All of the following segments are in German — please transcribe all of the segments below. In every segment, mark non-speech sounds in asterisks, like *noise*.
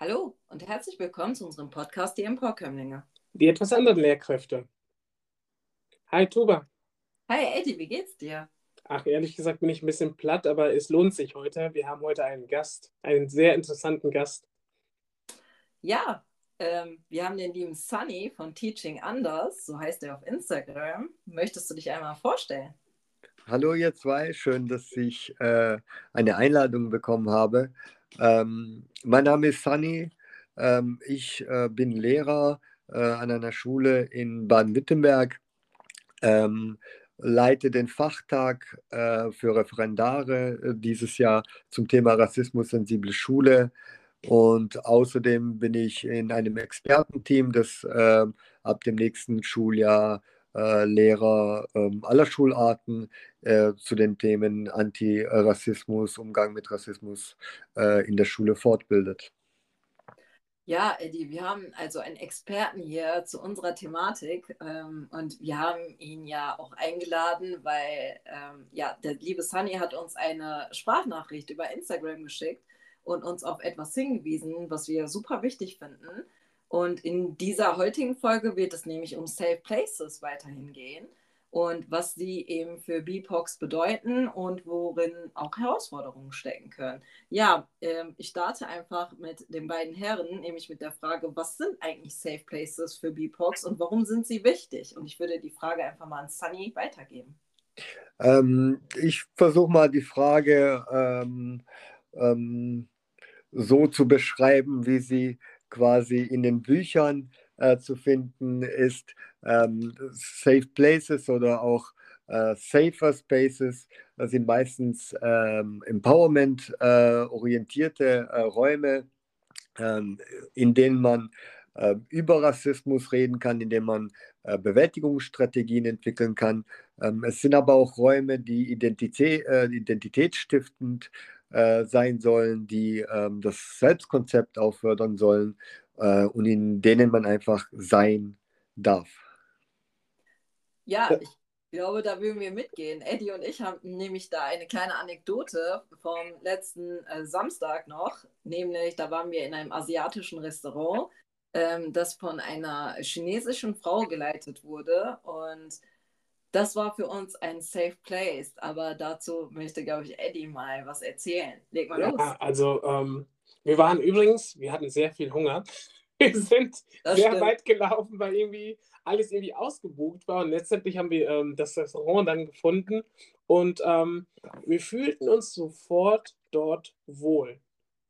Hallo und herzlich willkommen zu unserem Podcast Die Emporkömmlinge. Die etwas anderen Lehrkräfte. Hi Tuba. Hi Eddie, wie geht's dir? Ach, ehrlich gesagt bin ich ein bisschen platt, aber es lohnt sich heute. Wir haben heute einen Gast, einen sehr interessanten Gast. Ja, ähm, wir haben den lieben Sunny von Teaching Anders, so heißt er auf Instagram. Möchtest du dich einmal vorstellen? Hallo ihr zwei, schön, dass ich äh, eine Einladung bekommen habe. Ähm, mein Name ist Sunny, ähm, ich äh, bin Lehrer äh, an einer Schule in Baden-Württemberg, ähm, leite den Fachtag äh, für Referendare äh, dieses Jahr zum Thema Rassismus-sensible Schule. Und außerdem bin ich in einem Expertenteam, das äh, ab dem nächsten Schuljahr äh, Lehrer äh, aller Schularten äh, zu den Themen Antirassismus, Umgang mit Rassismus äh, in der Schule fortbildet. Ja, Eddie, wir haben also einen Experten hier zu unserer Thematik ähm, und wir haben ihn ja auch eingeladen, weil ähm, ja, der liebe Sunny hat uns eine Sprachnachricht über Instagram geschickt und uns auf etwas hingewiesen, was wir super wichtig finden. Und in dieser heutigen Folge wird es nämlich um Safe Places weiterhin gehen und was sie eben für BIPOX bedeuten und worin auch Herausforderungen stecken können. Ja, ähm, ich starte einfach mit den beiden Herren, nämlich mit der Frage, was sind eigentlich Safe Places für BIPOX und warum sind sie wichtig? Und ich würde die Frage einfach mal an Sunny weitergeben. Ähm, ich versuche mal die Frage ähm, ähm so zu beschreiben, wie sie quasi in den Büchern äh, zu finden ist. Ähm, Safe Places oder auch äh, Safer Spaces sind meistens ähm, Empowerment-orientierte äh, äh, Räume, ähm, in denen man äh, über Rassismus reden kann, in denen man äh, Bewältigungsstrategien entwickeln kann. Ähm, es sind aber auch Räume, die Identität, identitätsstiftend sein sollen, die ähm, das Selbstkonzept auch fördern sollen und in denen man einfach sein darf. Ja, ich glaube, da würden wir mitgehen. Eddie und ich haben nämlich da eine kleine Anekdote vom letzten äh, Samstag noch, nämlich da waren wir in einem asiatischen Restaurant, ähm, das von einer chinesischen Frau geleitet wurde und das war für uns ein Safe Place, aber dazu möchte, glaube ich, Eddie mal was erzählen. Leg mal ja, los. Also, ähm, wir waren übrigens, wir hatten sehr viel Hunger. *laughs* Wir sind das sehr stimmt. weit gelaufen, weil irgendwie alles irgendwie ausgebucht war. Und letztendlich haben wir ähm, das Restaurant dann gefunden und ähm, wir fühlten uns sofort dort wohl.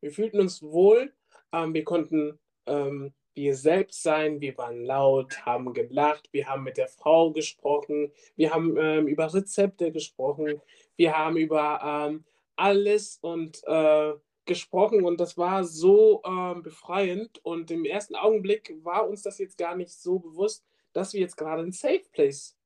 Wir fühlten uns wohl. Ähm, wir konnten ähm, wir selbst sein, wir waren laut, haben gelacht, wir haben mit der Frau gesprochen, wir haben ähm, über Rezepte gesprochen, wir haben über ähm, alles und äh, gesprochen und das war so äh, befreiend und im ersten Augenblick war uns das jetzt gar nicht so bewusst, dass wir jetzt gerade ein Safe Place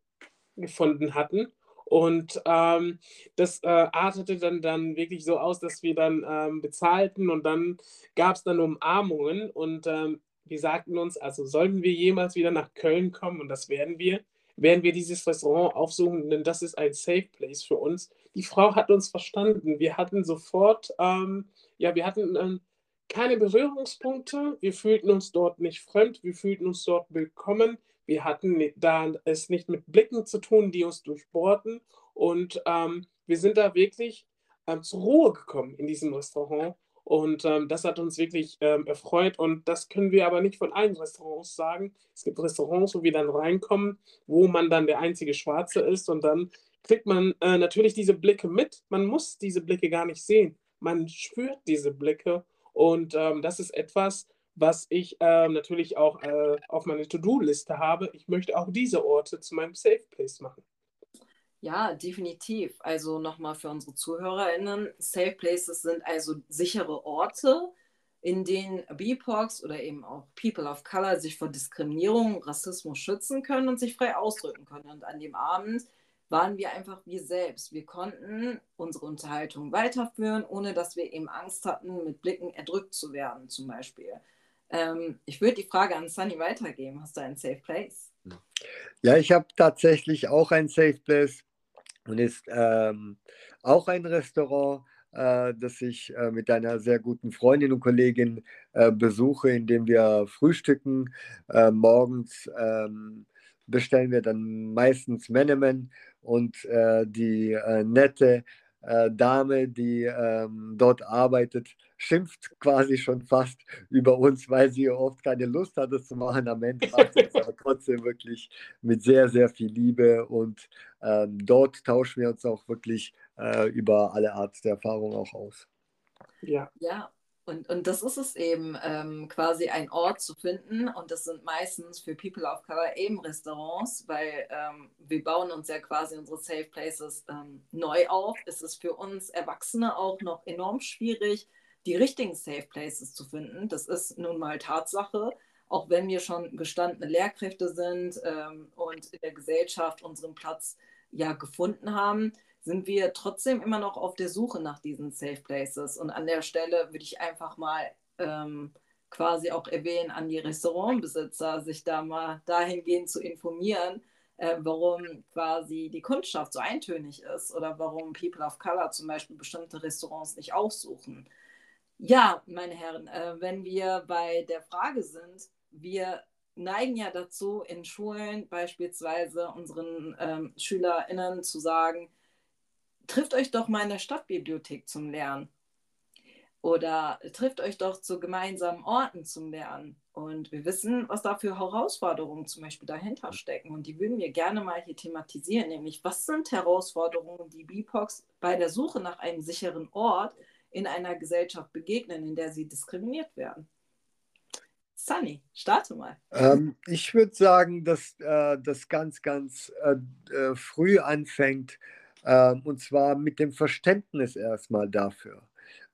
gefunden hatten und ähm, das äh, artete dann, dann wirklich so aus, dass wir dann ähm, bezahlten und dann gab es dann Umarmungen und ähm, wir sagten uns, also sollten wir jemals wieder nach Köln kommen, und das werden wir, werden wir dieses Restaurant aufsuchen, denn das ist ein Safe Place für uns. Die Frau hat uns verstanden. Wir hatten sofort, ähm, ja, wir hatten ähm, keine Berührungspunkte. Wir fühlten uns dort nicht fremd. Wir fühlten uns dort willkommen. Wir hatten da es nicht mit Blicken zu tun, die uns durchbohrten. Und ähm, wir sind da wirklich ähm, zur Ruhe gekommen in diesem Restaurant. Und ähm, das hat uns wirklich ähm, erfreut. Und das können wir aber nicht von allen Restaurants sagen. Es gibt Restaurants, wo wir dann reinkommen, wo man dann der einzige Schwarze ist. Und dann kriegt man äh, natürlich diese Blicke mit. Man muss diese Blicke gar nicht sehen. Man spürt diese Blicke. Und ähm, das ist etwas, was ich äh, natürlich auch äh, auf meiner To-Do-Liste habe. Ich möchte auch diese Orte zu meinem Safe Place machen. Ja, definitiv. Also nochmal für unsere ZuhörerInnen, Safe Places sind also sichere Orte, in denen BIPOX oder eben auch People of Color sich vor Diskriminierung, Rassismus schützen können und sich frei ausdrücken können. Und an dem Abend waren wir einfach wir selbst. Wir konnten unsere Unterhaltung weiterführen, ohne dass wir eben Angst hatten, mit Blicken erdrückt zu werden, zum Beispiel. Ähm, ich würde die Frage an Sunny weitergeben. Hast du einen Safe Place? Ja, ich habe tatsächlich auch ein Safe Place und ist ähm, auch ein Restaurant, äh, das ich äh, mit einer sehr guten Freundin und Kollegin äh, besuche, indem wir frühstücken. Äh, morgens ähm, bestellen wir dann meistens Menemen und äh, die äh, nette Dame, die ähm, dort arbeitet, schimpft quasi schon fast über uns, weil sie oft keine Lust hat, das zu machen. Am Ende macht sie es aber *laughs* trotzdem wirklich mit sehr, sehr viel Liebe und ähm, dort tauschen wir uns auch wirklich äh, über alle Art der Erfahrung auch aus. Ja. Ja, und, und das ist es eben, ähm, quasi ein Ort zu finden. Und das sind meistens für People of Color eben Restaurants, weil ähm, wir bauen uns ja quasi unsere Safe Places ähm, neu auf. Es ist für uns Erwachsene auch noch enorm schwierig, die richtigen Safe Places zu finden. Das ist nun mal Tatsache. Auch wenn wir schon gestandene Lehrkräfte sind ähm, und in der Gesellschaft unseren Platz ja gefunden haben, sind wir trotzdem immer noch auf der Suche nach diesen Safe Places. Und an der Stelle würde ich einfach mal ähm, quasi auch erwähnen an die Restaurantbesitzer, sich da mal dahingehend zu informieren, äh, warum quasi die Kundschaft so eintönig ist oder warum People of Color zum Beispiel bestimmte Restaurants nicht aufsuchen. Ja, meine Herren, äh, wenn wir bei der Frage sind, wir neigen ja dazu, in Schulen beispielsweise unseren ähm, SchülerInnen zu sagen, trifft euch doch mal in der Stadtbibliothek zum Lernen. Oder trifft euch doch zu gemeinsamen Orten zum Lernen. Und wir wissen, was da für Herausforderungen zum Beispiel dahinter stecken. Und die würden wir gerne mal hier thematisieren, nämlich was sind Herausforderungen, die BIPOX bei der Suche nach einem sicheren Ort in einer Gesellschaft begegnen, in der sie diskriminiert werden. Sunny, starte mal. Ähm, ich würde sagen, dass äh, das ganz, ganz äh, äh früh anfängt, ähm, und zwar mit dem Verständnis erstmal dafür.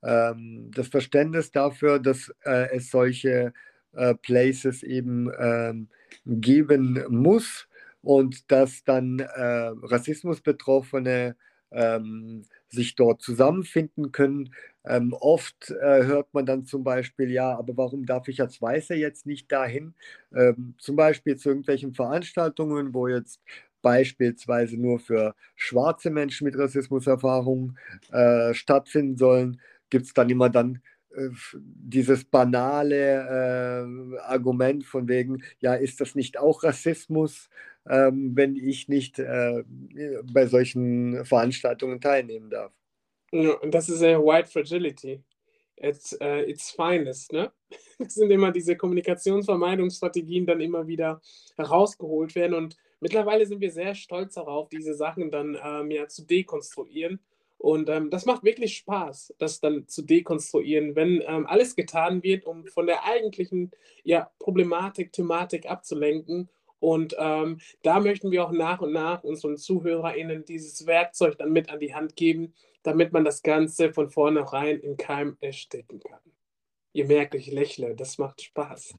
Ähm, das Verständnis dafür, dass äh, es solche äh, Places eben ähm, geben muss und dass dann äh, Rassismusbetroffene ähm, sich dort zusammenfinden können. Ähm, oft äh, hört man dann zum Beispiel, ja, aber warum darf ich als Weißer jetzt nicht dahin? Ähm, zum Beispiel zu irgendwelchen Veranstaltungen, wo jetzt beispielsweise nur für schwarze Menschen mit Rassismuserfahrung äh, stattfinden sollen, gibt es dann immer dann äh, dieses banale äh, Argument von wegen, ja, ist das nicht auch Rassismus, ähm, wenn ich nicht äh, bei solchen Veranstaltungen teilnehmen darf? Das ist ja White Fragility at uh, its finest. Ne? *laughs* Das sind immer diese Kommunikationsvermeidungsstrategien, dann immer wieder herausgeholt werden. Und mittlerweile sind wir sehr stolz darauf, diese Sachen dann ähm, ja zu dekonstruieren. Und ähm, das macht wirklich Spaß, das dann zu dekonstruieren, wenn ähm, alles getan wird, um von der eigentlichen ja, Problematik, Thematik abzulenken. Und ähm, da möchten wir auch nach und nach unseren ZuhörerInnen dieses Werkzeug dann mit an die Hand geben, damit man das Ganze von vornherein in Keim ersticken kann. Ihr merkt, ich lächle, das macht Spaß.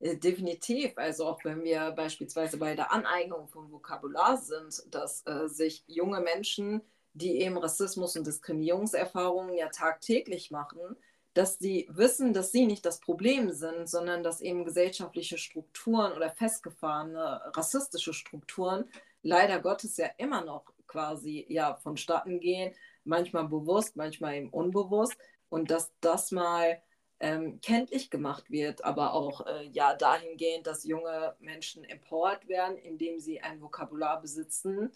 Äh, definitiv. Also auch wenn wir beispielsweise bei der Aneignung von Vokabular sind, dass äh, sich junge Menschen, die eben Rassismus und Diskriminierungserfahrungen ja tagtäglich machen, dass sie wissen, dass sie nicht das Problem sind, sondern dass eben gesellschaftliche Strukturen oder festgefahrene rassistische Strukturen leider Gottes ja immer noch quasi ja vonstatten gehen, manchmal bewusst, manchmal eben unbewusst und dass das mal ähm, kenntlich gemacht wird, aber auch äh, ja dahingehend, dass junge Menschen empowered werden, indem sie ein Vokabular besitzen,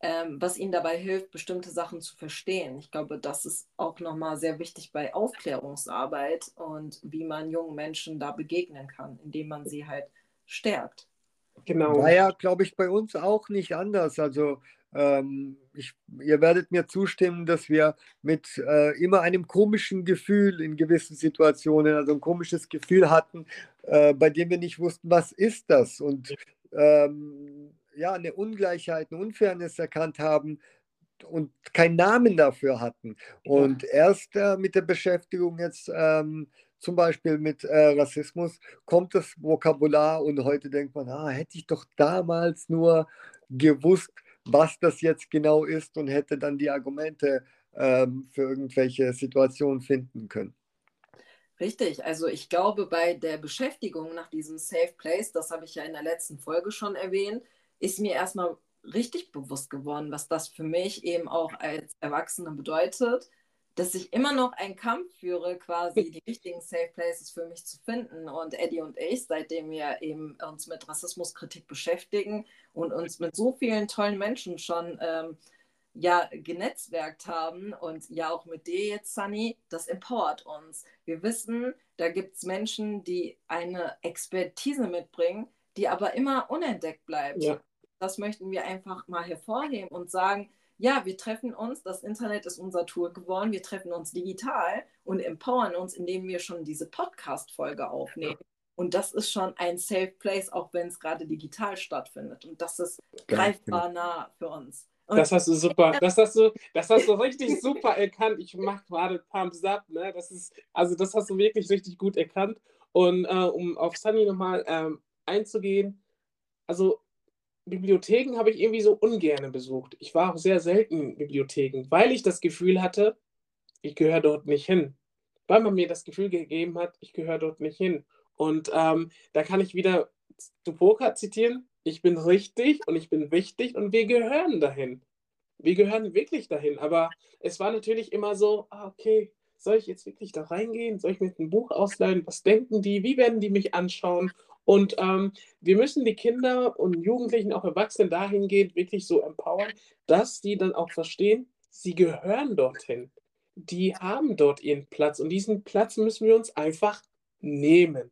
ähm, was ihnen dabei hilft, bestimmte Sachen zu verstehen. Ich glaube, das ist auch nochmal sehr wichtig bei Aufklärungsarbeit und wie man jungen Menschen da begegnen kann, indem man sie halt stärkt. Genau. War ja, glaube ich, bei uns auch nicht anders. Also ähm, ich, ihr werdet mir zustimmen, dass wir mit äh, immer einem komischen Gefühl in gewissen Situationen, also ein komisches Gefühl hatten, äh, bei dem wir nicht wussten, was ist das? Und ähm, ja, eine Ungleichheit, eine Unfairness erkannt haben und keinen Namen dafür hatten. Und erst äh, mit der Beschäftigung jetzt ähm, zum Beispiel mit äh, Rassismus kommt das Vokabular und heute denkt man, ah, hätte ich doch damals nur gewusst, was das jetzt genau ist und hätte dann die Argumente ähm, für irgendwelche Situationen finden können. Richtig, also ich glaube, bei der Beschäftigung nach diesem Safe Place, das habe ich ja in der letzten Folge schon erwähnt, ist mir erstmal richtig bewusst geworden, was das für mich eben auch als Erwachsene bedeutet, dass ich immer noch einen Kampf führe, quasi die richtigen Safe Places für mich zu finden. Und Eddie und ich, seitdem wir eben uns mit Rassismuskritik beschäftigen und uns mit so vielen tollen Menschen schon ähm, ja genetzwerkt haben und ja auch mit dir jetzt, Sunny, das empowert uns. Wir wissen, da gibt es Menschen, die eine Expertise mitbringen, die aber immer unentdeckt bleibt. Ja. Das möchten wir einfach mal hervorheben und sagen, ja, wir treffen uns, das Internet ist unser Tour geworden, wir treffen uns digital und empowern uns, indem wir schon diese Podcast-Folge aufnehmen. Und das ist schon ein Safe Place, auch wenn es gerade digital stattfindet. Und das ist greifbar genau. nah für uns. Und das hast du super, das hast du, das hast du richtig super erkannt. Ich mache gerade Pumps Up, ne? Das ist, also das hast du wirklich richtig gut erkannt. Und äh, um auf Sunny nochmal ähm, einzugehen, also Bibliotheken habe ich irgendwie so ungern besucht. Ich war auch sehr selten in Bibliotheken, weil ich das Gefühl hatte, ich gehöre dort nicht hin. Weil man mir das Gefühl gegeben hat, ich gehöre dort nicht hin. Und ähm, da kann ich wieder zu Poker zitieren, ich bin richtig und ich bin wichtig und wir gehören dahin. Wir gehören wirklich dahin. Aber es war natürlich immer so, ah, okay, soll ich jetzt wirklich da reingehen? Soll ich mir ein Buch ausleihen? Was denken die? Wie werden die mich anschauen? Und ähm, wir müssen die Kinder und Jugendlichen, auch Erwachsenen dahingehend wirklich so empowern, dass die dann auch verstehen, sie gehören dorthin. Die haben dort ihren Platz und diesen Platz müssen wir uns einfach nehmen.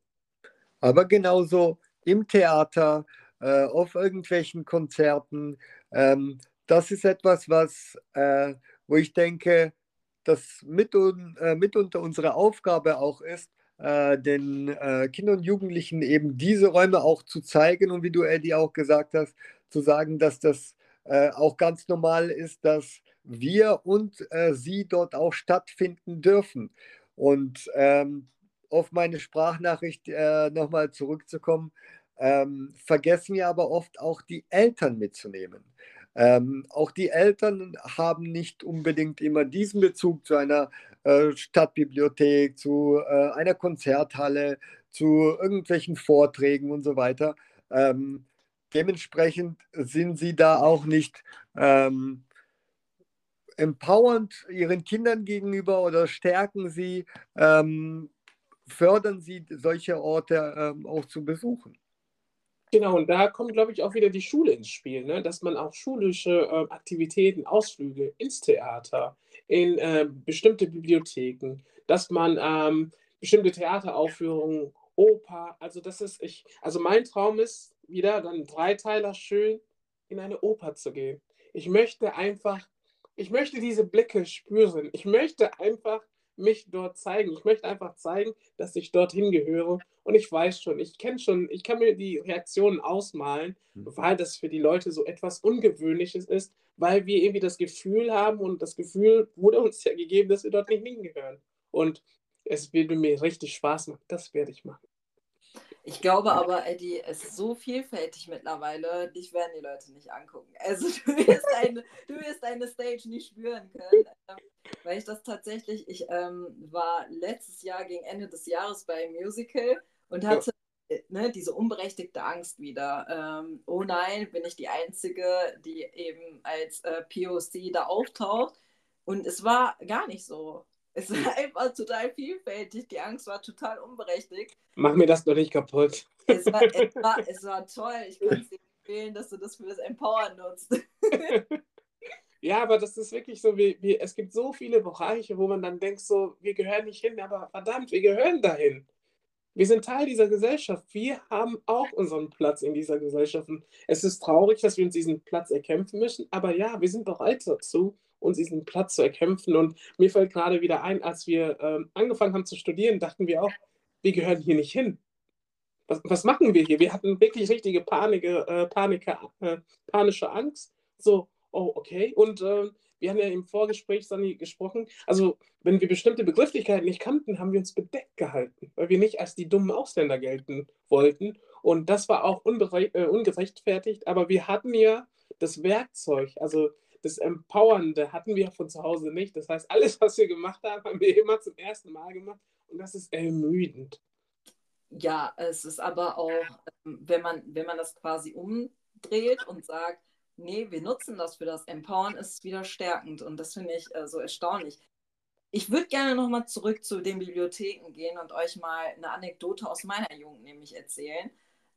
Aber genauso im Theater, äh, auf irgendwelchen Konzerten, ähm, das ist etwas, was, äh, wo ich denke, das mit, äh, mitunter unsere Aufgabe auch ist, äh, den äh, Kindern und Jugendlichen eben diese Räume auch zu zeigen und wie du, Eddie, auch gesagt hast, zu sagen, dass das äh, auch ganz normal ist, dass wir und äh, sie dort auch stattfinden dürfen. Und ähm, auf meine Sprachnachricht äh, nochmal zurückzukommen, ähm, vergessen wir aber oft auch die Eltern mitzunehmen. Ähm, auch die Eltern haben nicht unbedingt immer diesen Bezug zu einer äh, Stadtbibliothek, zu äh, einer Konzerthalle, zu irgendwelchen Vorträgen und so weiter. Ähm, dementsprechend sind sie da auch nicht ähm, empowernd ihren Kindern gegenüber oder stärken sie, ähm, fördern sie solche Orte ähm, auch zu besuchen. Genau, und da kommt, glaube ich, auch wieder die Schule ins Spiel, ne? dass man auch schulische äh, Aktivitäten, Ausflüge ins Theater, in äh, bestimmte Bibliotheken, dass man ähm, bestimmte Theateraufführungen, Oper, also das ist ich, also mein Traum ist wieder dann Dreiteiler schön in eine Oper zu gehen. Ich möchte einfach, ich möchte diese Blicke spüren. Ich möchte einfach mich dort zeigen. Ich möchte einfach zeigen, dass ich dorthin gehöre. Und ich weiß schon, ich kenne schon, ich kann mir die Reaktionen ausmalen, mhm. weil das für die Leute so etwas Ungewöhnliches ist, weil wir irgendwie das Gefühl haben und das Gefühl wurde uns ja gegeben, dass wir dort nicht hingehören. Und es würde mir richtig Spaß machen. Das werde ich machen. Ich glaube aber, Eddie, es ist so vielfältig mittlerweile, dich werden die Leute nicht angucken. Also *laughs* *laughs* du wirst deine, du wirst deine Stage nicht spüren können. Ähm, weil ich das tatsächlich, ich ähm, war letztes Jahr gegen Ende des Jahres bei Musical und hatte ja. ne, diese unberechtigte Angst wieder. Ähm, oh nein, bin ich die Einzige, die eben als äh, POC da auftaucht. Und es war gar nicht so. Es war einfach total vielfältig. Die Angst war total unberechtigt. Mach mir das doch nicht kaputt. Es war, es *laughs* war, es war toll. Ich kann es dir empfehlen, dass du das für das Empowern nutzt. *laughs* ja, aber das ist wirklich so, wie, wie, es gibt so viele Bereiche, wo man dann denkt, so, wir gehören nicht hin, aber verdammt, wir gehören dahin. Wir sind Teil dieser Gesellschaft. Wir haben auch unseren Platz in dieser Gesellschaft. Es ist traurig, dass wir uns diesen Platz erkämpfen müssen, aber ja, wir sind bereit dazu uns diesen Platz zu erkämpfen. Und mir fällt gerade wieder ein, als wir ähm, angefangen haben zu studieren, dachten wir auch, wir gehören hier nicht hin. Was, was machen wir hier? Wir hatten wirklich richtige Panik, äh, Panik, äh, panische Angst. So, oh, okay. Und äh, wir haben ja im Vorgespräch, Sani, gesprochen. Also, wenn wir bestimmte Begrifflichkeiten nicht kannten, haben wir uns bedeckt gehalten, weil wir nicht als die dummen Ausländer gelten wollten. Und das war auch äh, ungerechtfertigt. Aber wir hatten ja das Werkzeug, also das Empowernde hatten wir von zu Hause nicht. Das heißt, alles, was wir gemacht haben, haben wir immer zum ersten Mal gemacht und das ist ermüdend. Ja, es ist aber auch, ähm, wenn man, wenn man das quasi umdreht und sagt, nee, wir nutzen das für das Empowern, ist es wieder stärkend und das finde ich äh, so erstaunlich. ich würde gerne nochmal zurück zu den Bibliotheken gehen und euch mal eine Anekdote aus meiner Jugend nämlich erzählen.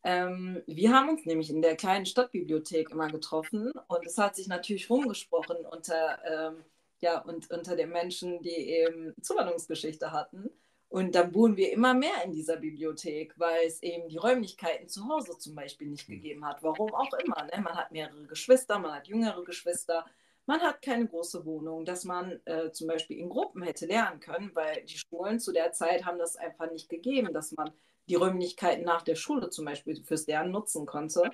Ähm, wir haben uns nämlich in der kleinen Stadtbibliothek immer getroffen und es hat sich natürlich rumgesprochen unter, ähm, ja, und unter den Menschen, die eben Zuwanderungsgeschichte hatten. Und dann wohnen wir immer mehr in dieser Bibliothek, weil es eben die Räumlichkeiten zu Hause zum Beispiel nicht hm. gegeben hat. Warum auch immer. Ne? Man hat mehrere Geschwister, man hat jüngere Geschwister, man hat keine große Wohnung, dass man äh, zum Beispiel in Gruppen hätte lernen können, weil die Schulen zu der Zeit haben das einfach nicht gegeben, dass man die Räumlichkeiten nach der Schule zum Beispiel fürs Lernen nutzen konnte.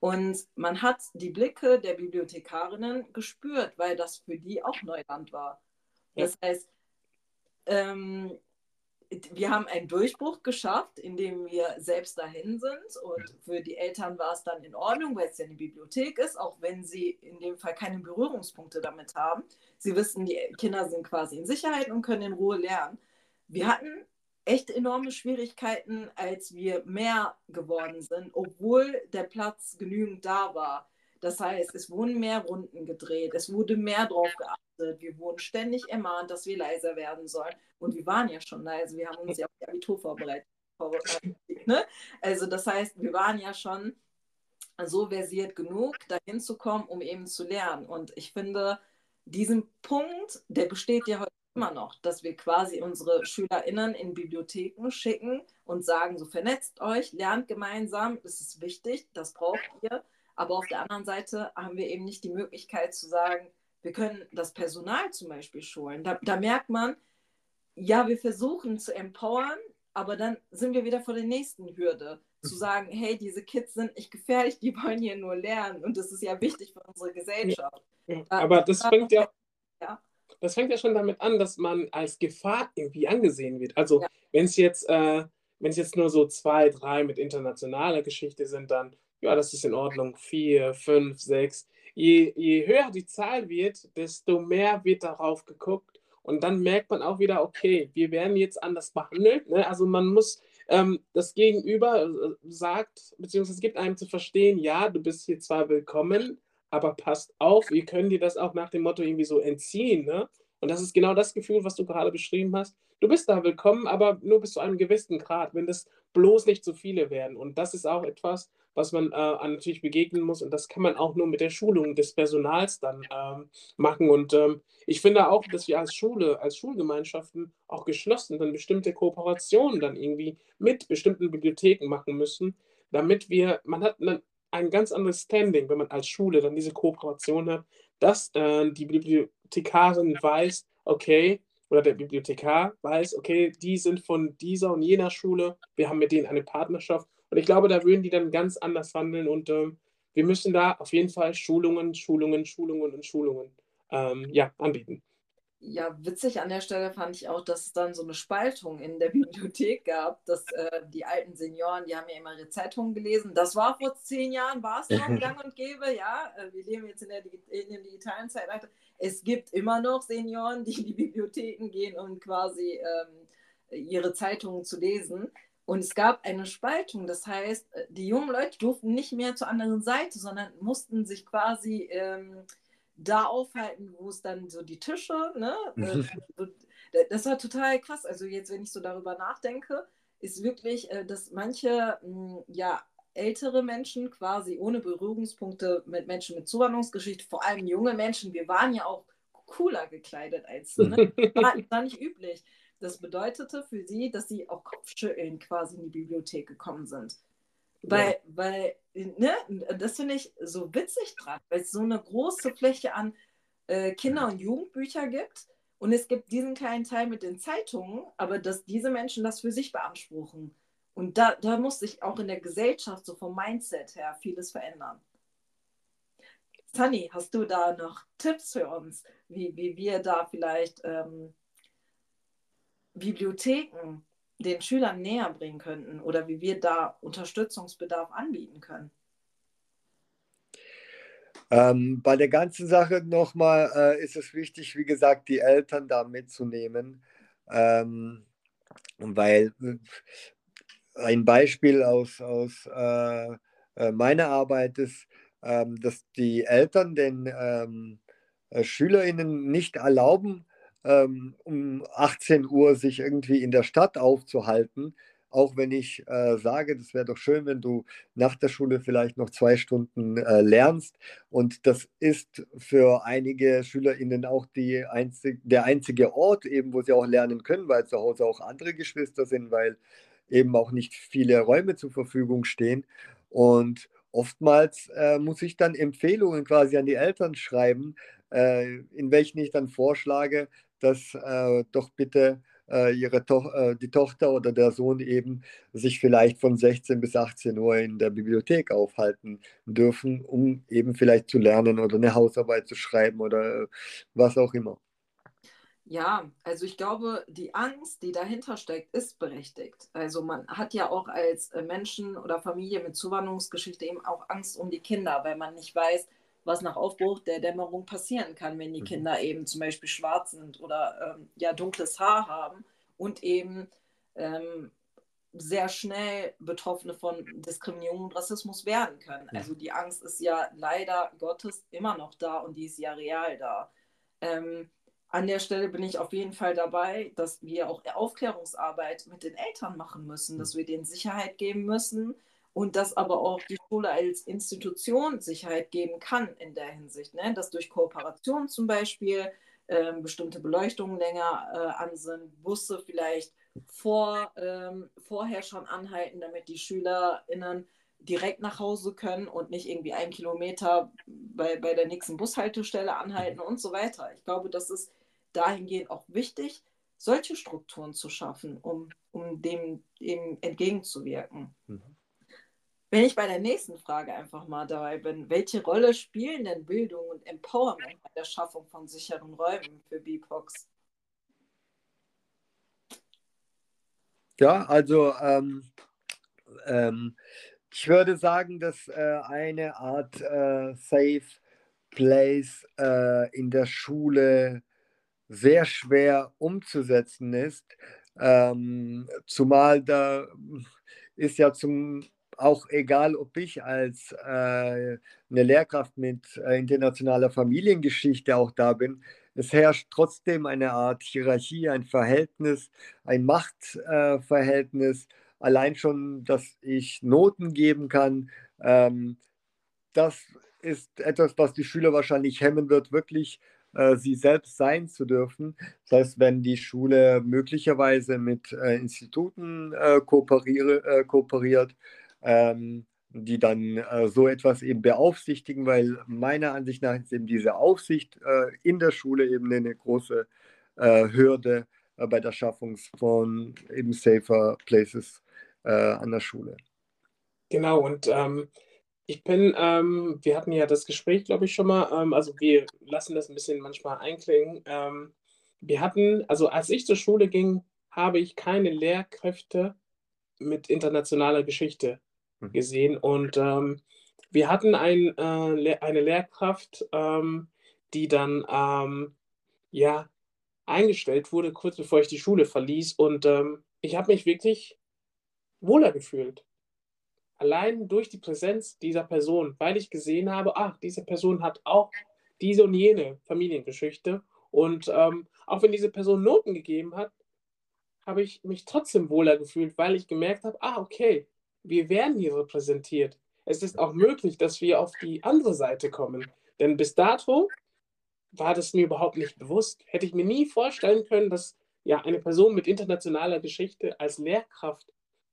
Und man hat die Blicke der Bibliothekarinnen gespürt, weil das für die auch Neuland war. Das heißt, ähm, wir haben einen Durchbruch geschafft, indem wir selbst dahin sind. Und für die Eltern war es dann in Ordnung, weil es ja eine Bibliothek ist, auch wenn sie in dem Fall keine Berührungspunkte damit haben. Sie wissen, die Kinder sind quasi in Sicherheit und können in Ruhe lernen. Wir hatten echt enorme Schwierigkeiten, als wir mehr geworden sind, obwohl der Platz genügend da war. Das heißt, es wurden mehr Runden gedreht, es wurde mehr drauf geachtet, wir wurden ständig ermahnt, dass wir leiser werden sollen. Und wir waren ja schon leise, wir haben uns ja auf die Abitur vorbereitet. Ne? Also das heißt, wir waren ja schon so versiert genug, dahin zu kommen, um eben zu lernen. Und ich finde, diesen Punkt, der besteht ja heute immer noch, dass wir quasi unsere SchülerInnen in Bibliotheken schicken und sagen, so vernetzt euch, lernt gemeinsam, es ist wichtig, das braucht ihr. Aber auf der anderen Seite haben wir eben nicht die Möglichkeit zu sagen, wir können das Personal zum Beispiel schulen. Da, da merkt man, ja, wir versuchen zu empowern, aber dann sind wir wieder vor der nächsten Hürde. Zu sagen, hey, diese Kids sind nicht gefährlich, die wollen hier nur lernen. Und das ist ja wichtig für unsere Gesellschaft. Aber das fängt ja, ja, das fängt ja schon damit an, dass man als Gefahr irgendwie angesehen wird. Also ja. wenn es jetzt, äh, wenn es jetzt nur so zwei, drei mit internationaler Geschichte sind, dann ja, das ist in Ordnung, vier, fünf, sechs. Je, je höher die Zahl wird, desto mehr wird darauf geguckt. Und dann merkt man auch wieder, okay, wir werden jetzt anders behandelt. Ne? Also man muss ähm, das Gegenüber äh, sagt, beziehungsweise gibt einem zu verstehen, ja, du bist hier zwar willkommen, aber passt auf, wir können dir das auch nach dem Motto irgendwie so entziehen. Ne? Und das ist genau das Gefühl, was du gerade beschrieben hast. Du bist da willkommen, aber nur bis zu einem gewissen Grad, wenn das bloß nicht zu viele werden. Und das ist auch etwas, was man äh, natürlich begegnen muss. Und das kann man auch nur mit der Schulung des Personals dann ähm, machen. Und ähm, ich finde auch, dass wir als Schule, als Schulgemeinschaften auch geschlossen dann bestimmte Kooperationen dann irgendwie mit bestimmten Bibliotheken machen müssen, damit wir, man hat ein, ein ganz anderes Standing, wenn man als Schule dann diese Kooperation hat, dass äh, die Bibliothekarin weiß, okay, oder der Bibliothekar weiß, okay, die sind von dieser und jener Schule, wir haben mit denen eine Partnerschaft und ich glaube, da würden die dann ganz anders handeln und ähm, wir müssen da auf jeden Fall Schulungen, Schulungen, Schulungen und Schulungen ähm, ja, anbieten. Ja, witzig an der Stelle fand ich auch, dass es dann so eine Spaltung in der *laughs* Bibliothek gab, dass äh, die alten Senioren, die haben ja immer ihre Zeitungen gelesen. Das war vor zehn Jahren, war es noch *laughs* gang und gäbe, ja. Äh, wir leben jetzt in der, in der digitalen Zeitalter. Es gibt immer noch Senioren, die in die Bibliotheken gehen, um quasi ähm, ihre Zeitungen zu lesen. Und es gab eine Spaltung, das heißt, äh, die jungen Leute durften nicht mehr zur anderen Seite, sondern mussten sich quasi ähm, da aufhalten, wo es dann so die Tische, ne? Äh, das war total krass. Also jetzt, wenn ich so darüber nachdenke, ist wirklich, äh, dass manche hm, ja, ältere Menschen quasi ohne Berührungspunkte mit Menschen mit Zuwanderungsgeschichte, vor allem junge Menschen, wir waren ja auch cooler gekleidet als, ne? *laughs* war, war nicht üblich. Das bedeutete für sie, dass sie auch Kopfschütteln quasi in die Bibliothek gekommen sind. Weil, ja. weil ne, das finde ich so witzig dran, weil es so eine große Fläche an äh, Kinder- und Jugendbücher gibt und es gibt diesen kleinen Teil mit den Zeitungen, aber dass diese Menschen das für sich beanspruchen. Und da, da muss sich auch in der Gesellschaft so vom Mindset her vieles verändern. Sunny, hast du da noch Tipps für uns, wie, wie wir da vielleicht ähm, Bibliotheken den Schülern näher bringen könnten oder wie wir da Unterstützungsbedarf anbieten können? Ähm, bei der ganzen Sache nochmal äh, ist es wichtig, wie gesagt, die Eltern da mitzunehmen, ähm, weil äh, ein Beispiel aus, aus äh, äh meiner Arbeit ist, ähm, dass die Eltern den ähm, äh, SchülerInnen nicht erlauben, ähm, um 18 Uhr sich irgendwie in der Stadt aufzuhalten, auch wenn ich äh, sage, das wäre doch schön, wenn du nach der Schule vielleicht noch zwei Stunden äh, lernst. Und das ist für einige SchülerInnen auch einzig, der einzige Ort, eben, wo sie auch lernen können, weil zu Hause auch andere Geschwister sind, weil eben auch nicht viele Räume zur Verfügung stehen. Und oftmals äh, muss ich dann Empfehlungen quasi an die Eltern schreiben, äh, in welchen ich dann vorschlage, dass äh, doch bitte äh, ihre to äh, die Tochter oder der Sohn eben sich vielleicht von 16 bis 18 Uhr in der Bibliothek aufhalten dürfen, um eben vielleicht zu lernen oder eine Hausarbeit zu schreiben oder äh, was auch immer. Ja, also ich glaube, die Angst, die dahinter steckt, ist berechtigt. Also man hat ja auch als Menschen oder Familie mit Zuwanderungsgeschichte eben auch Angst um die Kinder, weil man nicht weiß, was nach Aufbruch der Dämmerung passieren kann, wenn die mhm. Kinder eben zum Beispiel schwarz sind oder ähm, ja dunkles Haar haben und eben ähm, sehr schnell Betroffene von Diskriminierung und Rassismus werden können. Also die Angst ist ja leider Gottes immer noch da und die ist ja real da. Ähm, an der Stelle bin ich auf jeden Fall dabei, dass wir auch Aufklärungsarbeit mit den Eltern machen müssen, dass wir denen Sicherheit geben müssen, und dass aber auch die Schule als Institution Sicherheit geben kann in der Hinsicht, ne? dass durch Kooperation zum Beispiel äh, bestimmte Beleuchtungen länger äh, an sind, Busse vielleicht vor, ähm, vorher schon anhalten, damit die SchülerInnen direkt nach Hause können und nicht irgendwie einen Kilometer bei, bei der nächsten Bushaltestelle anhalten und so weiter. Ich glaube, das ist dahingehend auch wichtig, solche Strukturen zu schaffen, um, um dem, dem entgegenzuwirken. Mhm. Wenn ich bei der nächsten Frage einfach mal dabei bin, welche Rolle spielen denn Bildung und Empowerment bei der Schaffung von sicheren Räumen für BIPOX? Ja, also ähm, ähm, ich würde sagen, dass äh, eine Art äh, Safe Place äh, in der Schule sehr schwer umzusetzen ist. Ähm, zumal da ist ja zum auch egal, ob ich als äh, eine Lehrkraft mit äh, internationaler Familiengeschichte auch da bin, es herrscht trotzdem eine Art Hierarchie, ein Verhältnis, ein Machtverhältnis. Äh, Allein schon, dass ich Noten geben kann, ähm, das ist etwas, was die Schüler wahrscheinlich hemmen wird, wirklich äh, sie selbst sein zu dürfen. Das heißt, wenn die Schule möglicherweise mit äh, Instituten äh, kooperiert, ähm, die dann äh, so etwas eben beaufsichtigen, weil meiner Ansicht nach ist eben diese Aufsicht äh, in der Schule eben eine große äh, Hürde äh, bei der Schaffung von eben safer Places äh, an der Schule. Genau, und ähm, ich bin, ähm, wir hatten ja das Gespräch, glaube ich, schon mal, ähm, also wir lassen das ein bisschen manchmal einklingen. Ähm, wir hatten, also als ich zur Schule ging, habe ich keine Lehrkräfte mit internationaler Geschichte. Gesehen. Und ähm, wir hatten ein, äh, eine Lehrkraft, ähm, die dann ähm, ja eingestellt wurde, kurz bevor ich die Schule verließ. Und ähm, ich habe mich wirklich wohler gefühlt. Allein durch die Präsenz dieser Person, weil ich gesehen habe, ach, diese Person hat auch diese und jene Familiengeschichte. Und ähm, auch wenn diese Person Noten gegeben hat, habe ich mich trotzdem wohler gefühlt, weil ich gemerkt habe, ah, okay, wir werden hier repräsentiert. Es ist auch möglich, dass wir auf die andere Seite kommen. Denn bis dato war das mir überhaupt nicht bewusst. Hätte ich mir nie vorstellen können, dass ja eine Person mit internationaler Geschichte als Lehrkraft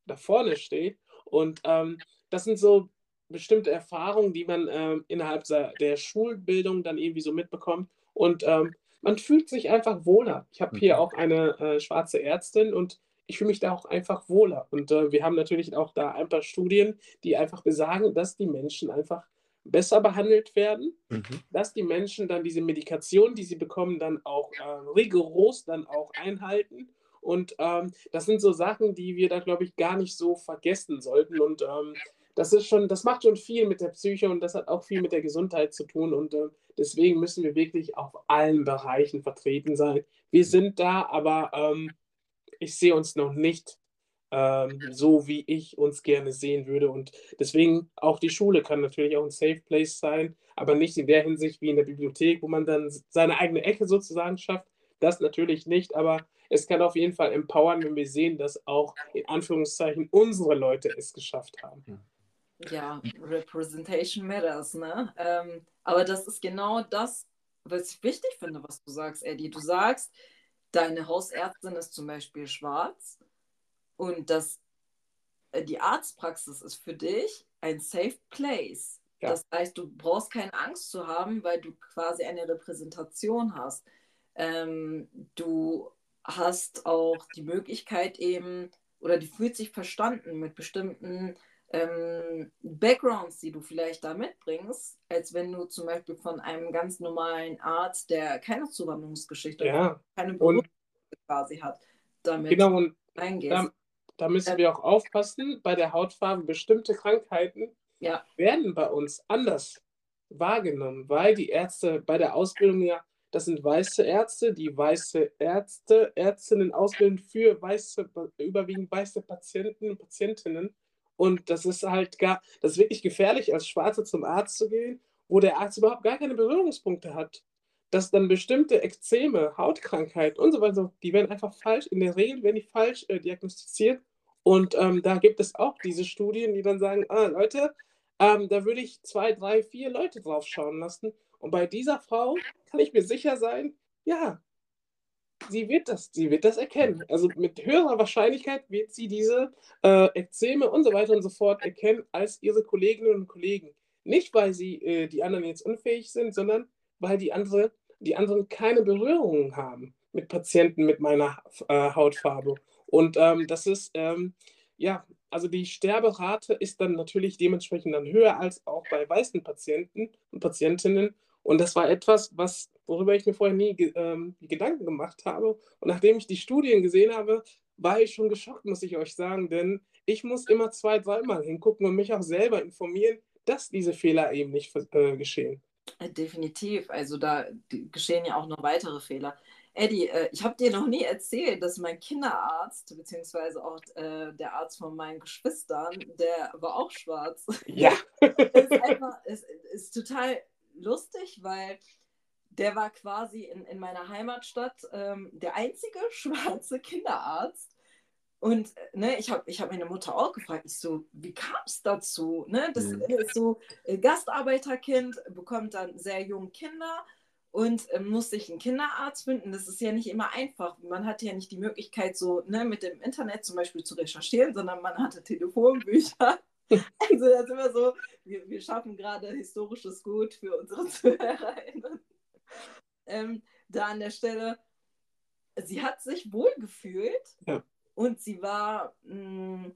da vorne steht. Und ähm, das sind so bestimmte Erfahrungen, die man ähm, innerhalb der Schulbildung dann irgendwie so mitbekommt. Und ähm, man fühlt sich einfach wohler. Ich habe hier mhm. auch eine äh, schwarze Ärztin und ich fühle mich da auch einfach wohler. Und äh, wir haben natürlich auch da ein paar Studien, die einfach besagen, dass die Menschen einfach besser behandelt werden, mhm. dass die Menschen dann diese Medikation, die sie bekommen, dann auch äh, rigoros dann auch einhalten. Und ähm, das sind so Sachen, die wir da, glaube ich, gar nicht so vergessen sollten. Und ähm, das ist schon, das macht schon viel mit der Psyche und das hat auch viel mit der Gesundheit zu tun. Und äh, deswegen müssen wir wirklich auf allen Bereichen vertreten sein. Wir sind da, aber ähm, ich sehe uns noch nicht ähm, so, wie ich uns gerne sehen würde. Und deswegen auch die Schule kann natürlich auch ein Safe Place sein, aber nicht in der Hinsicht wie in der Bibliothek, wo man dann seine eigene Ecke sozusagen schafft. das natürlich nicht, aber es kann auf jeden Fall empowern, wenn wir sehen, dass auch in Anführungszeichen unsere Leute es geschafft haben. Ja, Representation matters, ne? Ähm, aber das ist genau das, was ich wichtig finde, was du sagst, Eddie. Du sagst, deine Hausärztin ist zum Beispiel schwarz und das, äh, die Arztpraxis ist für dich ein safe place. Ja. Das heißt, du brauchst keine Angst zu haben, weil du quasi eine Repräsentation hast. Ähm, du hast auch die Möglichkeit eben, oder die fühlt sich verstanden mit bestimmten ähm, Backgrounds, die du vielleicht da mitbringst, als wenn du zum Beispiel von einem ganz normalen Arzt, der keine Zuwanderungsgeschichte, ja. keine Berufung quasi hat, damit genau, und reingehst. Da, da müssen ähm, wir auch aufpassen, bei der Hautfarbe bestimmte Krankheiten ja. werden bei uns anders wahrgenommen, weil die Ärzte bei der Ausbildung ja, das sind weiße Ärzte, die weiße Ärzte, Ärztinnen ausbilden für weiße, überwiegend weiße Patienten und Patientinnen. Und das ist halt gar, das ist wirklich gefährlich, als Schwarze zum Arzt zu gehen, wo der Arzt überhaupt gar keine Berührungspunkte hat. Dass dann bestimmte Ekzeme, Hautkrankheiten und so weiter, die werden einfach falsch, in der Regel werden die falsch äh, diagnostiziert. Und ähm, da gibt es auch diese Studien, die dann sagen, ah, Leute, ähm, da würde ich zwei, drei, vier Leute drauf schauen lassen. Und bei dieser Frau kann ich mir sicher sein, ja, sie wird das, sie wird das erkennen. Also mit höherer Wahrscheinlichkeit wird sie diese äh, Ekzeme und so weiter und so fort erkennen als ihre Kolleginnen und Kollegen. Nicht, weil sie äh, die anderen jetzt unfähig sind, sondern weil die, andere, die anderen keine Berührungen haben mit Patienten mit meiner äh, Hautfarbe. Und ähm, das ist, ähm, ja, also die Sterberate ist dann natürlich dementsprechend dann höher als auch bei weißen Patienten und Patientinnen. Und das war etwas, was, worüber ich mir vorher nie ähm, Gedanken gemacht habe. Und nachdem ich die Studien gesehen habe, war ich schon geschockt, muss ich euch sagen. Denn ich muss immer zwei, dreimal hingucken und mich auch selber informieren, dass diese Fehler eben nicht äh, geschehen. Äh, definitiv. Also da geschehen ja auch noch weitere Fehler. Eddie, äh, ich habe dir noch nie erzählt, dass mein Kinderarzt, beziehungsweise auch äh, der Arzt von meinen Geschwistern, der war auch schwarz. Ja. *laughs* ist, einfach, ist, ist total lustig, weil der war quasi in, in meiner Heimatstadt ähm, der einzige *laughs* schwarze Kinderarzt. Und ne, ich habe ich hab meine Mutter auch gefragt, ich so, wie kam es dazu? Ne? Das mhm. ist so, äh, Gastarbeiterkind bekommt dann sehr junge Kinder und äh, muss sich einen Kinderarzt finden. Das ist ja nicht immer einfach. Man hat ja nicht die Möglichkeit, so ne, mit dem Internet zum Beispiel zu recherchieren, sondern man hatte Telefonbücher. *laughs* Also das ist immer so, wir, wir schaffen gerade historisches Gut für unsere *laughs* ZuhörerInnen. Ähm, da an der Stelle, sie hat sich wohlgefühlt ja. und sie war, mh, mm,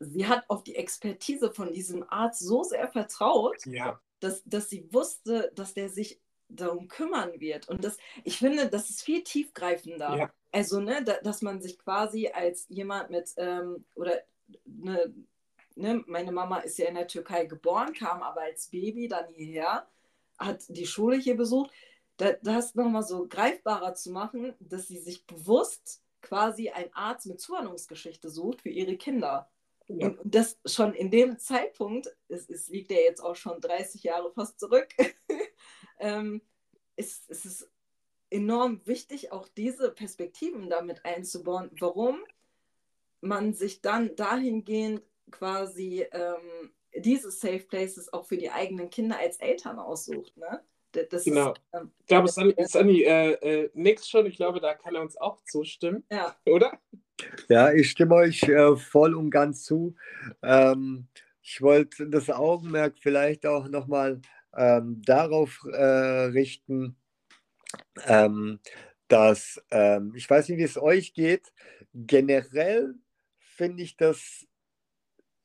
sie hat auf die Expertise von diesem Arzt so sehr vertraut, ja. dass, dass sie wusste, dass der sich darum kümmern wird. Und das, ich finde, das ist viel tiefgreifender. Ja. Also, ne, da, dass man sich quasi als jemand mit, ähm, oder ne, ne, meine Mama ist ja in der Türkei geboren, kam aber als Baby dann hierher, hat die Schule hier besucht. Da, das nochmal so greifbarer zu machen, dass sie sich bewusst quasi einen Arzt mit Zuwanderungsgeschichte sucht für ihre Kinder. Ja. Und das schon in dem Zeitpunkt, es, es liegt ja jetzt auch schon 30 Jahre fast zurück, *laughs* ähm, ist, ist es enorm wichtig, auch diese Perspektiven damit einzubauen, warum man sich dann dahingehend quasi ähm, diese Safe Places auch für die eigenen Kinder als Eltern aussucht. Ne? Das genau. Ist, ähm, ich glaube, Sunny, Sunny äh, äh, nix schon. Ich glaube, da kann er uns auch zustimmen. Ja. Oder? Ja, ich stimme euch äh, voll und ganz zu. Ähm, ich wollte das Augenmerk vielleicht auch nochmal ähm, darauf äh, richten, ähm, dass, ähm, ich weiß nicht, wie es euch geht, generell finde ich das,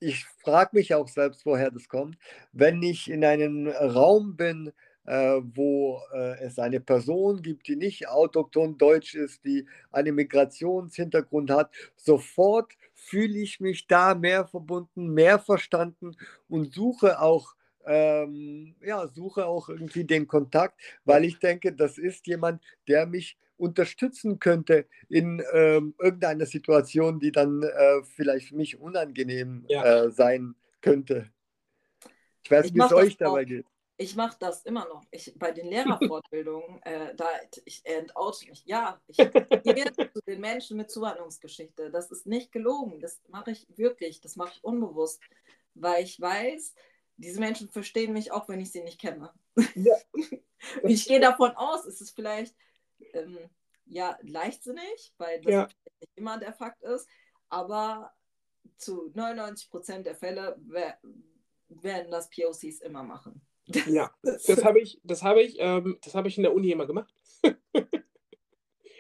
ich frage mich auch selbst, woher das kommt, wenn ich in einem Raum bin, äh, wo äh, es eine Person gibt, die nicht autochton deutsch ist, die einen Migrationshintergrund hat, sofort fühle ich mich da mehr verbunden, mehr verstanden und suche auch ähm, ja, suche auch irgendwie den Kontakt, weil ich denke, das ist jemand, der mich unterstützen könnte in ähm, irgendeiner Situation, die dann äh, vielleicht für mich unangenehm ja. äh, sein könnte. Ich weiß wie es euch dabei geht. Ich mache das immer noch. Ich, bei den *laughs* Lehrerfortbildungen, äh, da ich entoute mich. Ja, ich *laughs* gehe zu den Menschen mit Zuwanderungsgeschichte. Das ist nicht gelogen. Das mache ich wirklich. Das mache ich unbewusst, weil ich weiß, diese Menschen verstehen mich auch, wenn ich sie nicht kenne. Ja. *laughs* ich gehe davon aus, es ist vielleicht ähm, ja leichtsinnig, weil das ja. nicht immer der Fakt ist, aber zu 99 Prozent der Fälle werden das POCs immer machen. *laughs* Ja, das habe ich, das habe ich, ähm, das habe ich in der Uni immer gemacht. *laughs*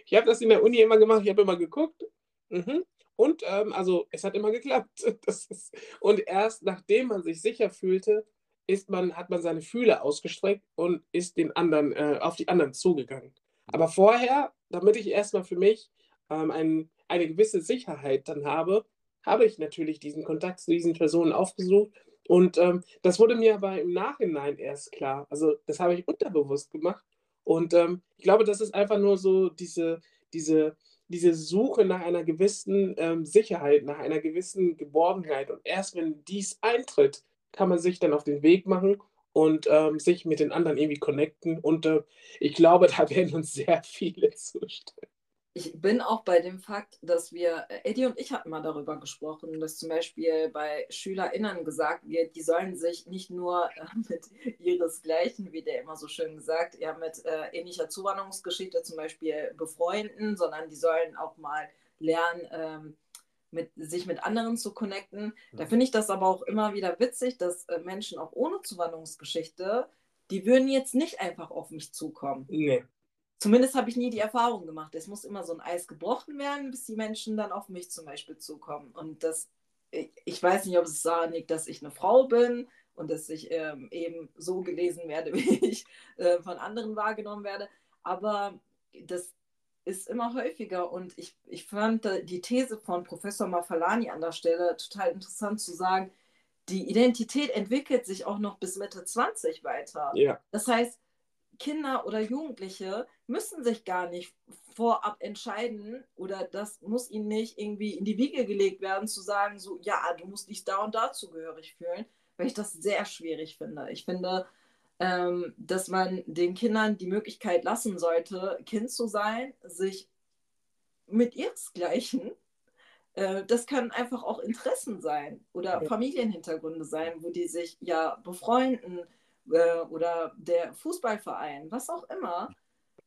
ich habe das in der Uni immer gemacht, ich habe immer geguckt. Mhm. Und ähm, also es hat immer geklappt. *laughs* Ist, und erst nachdem man sich sicher fühlte, ist man, hat man seine Fühler ausgestreckt und ist den anderen, äh, auf die anderen zugegangen. Aber vorher, damit ich erstmal für mich ähm, ein, eine gewisse Sicherheit dann habe, habe ich natürlich diesen Kontakt zu diesen Personen aufgesucht und ähm, das wurde mir aber im Nachhinein erst klar. Also das habe ich unterbewusst gemacht. Und ähm, ich glaube, das ist einfach nur so diese, diese, diese Suche nach einer gewissen ähm, Sicherheit, nach einer gewissen Geborgenheit. Und erst wenn dies eintritt, kann man sich dann auf den Weg machen und ähm, sich mit den anderen irgendwie connecten. Und äh, ich glaube, *laughs* da werden uns sehr viele *laughs* zustimmen ich bin auch bei dem Fakt, dass wir, äh, Eddie und ich hatten mal darüber gesprochen, dass zum Beispiel bei SchülerInnen gesagt wird, die sollen sich nicht nur äh, *laughs* mit ihresgleichen, wie der immer so schön gesagt, ja, mit äh, ähnlicher Zuwanderungsgeschichte zum Beispiel befreunden, sondern die sollen auch mal lernen, ähm, mit, sich mit anderen zu connecten. Da mhm. finde ich das aber auch immer wieder witzig, dass äh, Menschen auch ohne Zuwanderungsgeschichte, die würden jetzt nicht einfach auf mich zukommen. Nee. Zumindest habe ich nie die Erfahrung gemacht. Es muss immer so ein Eis gebrochen werden, bis die Menschen dann auf mich zum Beispiel zukommen. Und das, ich weiß nicht, ob es daran liegt, dass ich eine Frau bin und dass ich ähm, eben so gelesen werde, *laughs* wie ich äh, von anderen wahrgenommen werde. Aber das ist immer häufiger und ich, ich fand die These von Professor Mafalani an der Stelle total interessant zu sagen, die Identität entwickelt sich auch noch bis Mitte 20 weiter. Ja. Das heißt, Kinder oder Jugendliche müssen sich gar nicht vorab entscheiden oder das muss ihnen nicht irgendwie in die Wiege gelegt werden, zu sagen, so, ja, du musst dich da und da zugehörig fühlen, weil ich das sehr schwierig finde. Ich finde, ähm, dass man den Kindern die Möglichkeit lassen sollte, Kind zu sein, sich mit ihresgleichen äh, das können einfach auch Interessen sein oder Familienhintergründe sein, wo die sich ja befreunden, äh, oder der Fußballverein, was auch immer,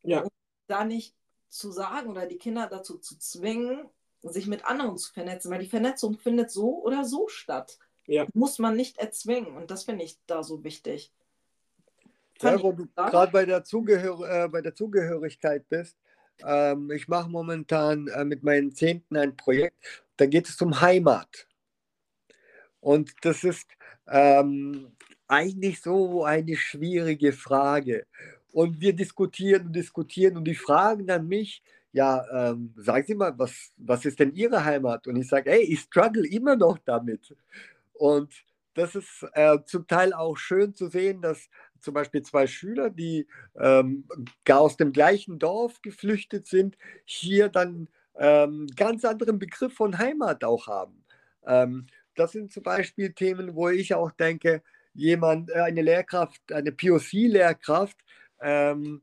ja. um da nicht zu sagen oder die Kinder dazu zu zwingen, sich mit anderen zu vernetzen, weil die Vernetzung findet so oder so statt. Ja. Muss man nicht erzwingen und das finde ich da so wichtig. Ja, wo du gerade bei, der Zugehör äh, bei der Zugehörigkeit bist, ähm, ich mache momentan äh, mit meinen Zehnten ein Projekt, da geht es um Heimat. Und das ist, ähm, eigentlich so eine schwierige Frage. Und wir diskutieren und diskutieren und die fragen dann mich, ja, ähm, sagen Sie mal, was, was ist denn Ihre Heimat? Und ich sage, hey, ich struggle immer noch damit. Und das ist äh, zum Teil auch schön zu sehen, dass zum Beispiel zwei Schüler, die ähm, aus dem gleichen Dorf geflüchtet sind, hier dann ähm, ganz anderen Begriff von Heimat auch haben. Ähm, das sind zum Beispiel Themen, wo ich auch denke, jemand, äh, eine Lehrkraft, eine POC-Lehrkraft, ähm,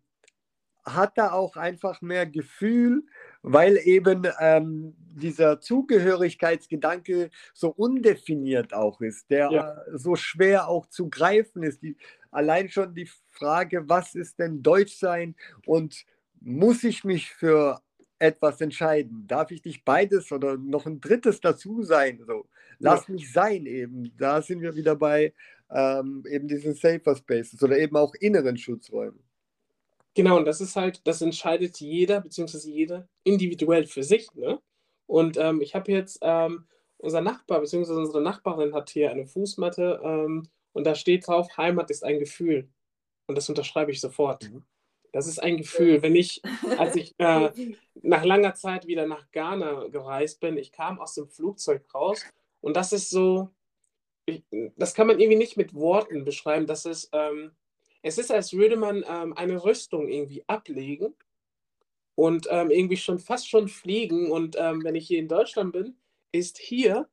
hat da auch einfach mehr Gefühl, weil eben ähm, dieser Zugehörigkeitsgedanke so undefiniert auch ist, der ja. so schwer auch zu greifen ist. Die, allein schon die Frage, was ist denn Deutschsein und muss ich mich für etwas entscheiden? Darf ich nicht beides oder noch ein drittes dazu sein? So, lass ja. mich sein eben. Da sind wir wieder bei ähm, eben diesen Safer Spaces oder eben auch inneren Schutzräumen. Genau, und das ist halt, das entscheidet jeder bzw. jede individuell für sich. Ne? Und ähm, ich habe jetzt, ähm, unser Nachbar bzw. unsere Nachbarin hat hier eine Fußmatte ähm, und da steht drauf, Heimat ist ein Gefühl. Und das unterschreibe ich sofort. Mhm. Das ist ein Gefühl. Wenn ich, als ich äh, *laughs* nach langer Zeit wieder nach Ghana gereist bin, ich kam aus dem Flugzeug raus und das ist so, das kann man irgendwie nicht mit Worten beschreiben. Das ist, ähm, es ist, als würde man ähm, eine Rüstung irgendwie ablegen und ähm, irgendwie schon fast schon fliegen. Und ähm, wenn ich hier in Deutschland bin, ist hier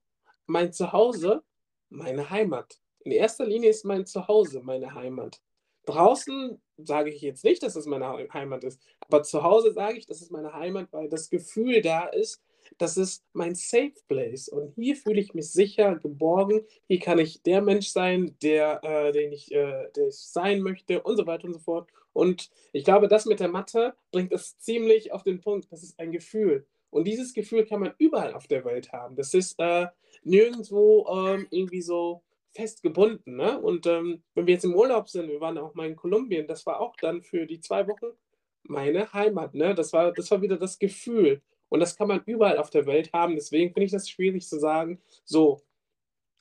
mein Zuhause meine Heimat. In erster Linie ist mein Zuhause meine Heimat. draußen sage ich jetzt nicht, dass es meine Heimat ist, aber zu Hause sage ich, dass es meine Heimat, weil das Gefühl da ist, das ist mein Safe Place. Und hier fühle ich mich sicher, geborgen. Hier kann ich der Mensch sein, der, äh, den ich, äh, der ich sein möchte und so weiter und so fort. Und ich glaube, das mit der Mathe bringt es ziemlich auf den Punkt. Das ist ein Gefühl. Und dieses Gefühl kann man überall auf der Welt haben. Das ist äh, nirgendwo ähm, irgendwie so festgebunden. Ne? Und ähm, wenn wir jetzt im Urlaub sind, wir waren auch mal in Kolumbien, das war auch dann für die zwei Wochen meine Heimat. Ne? Das, war, das war wieder das Gefühl. Und das kann man überall auf der Welt haben. Deswegen finde ich das schwierig zu sagen, so,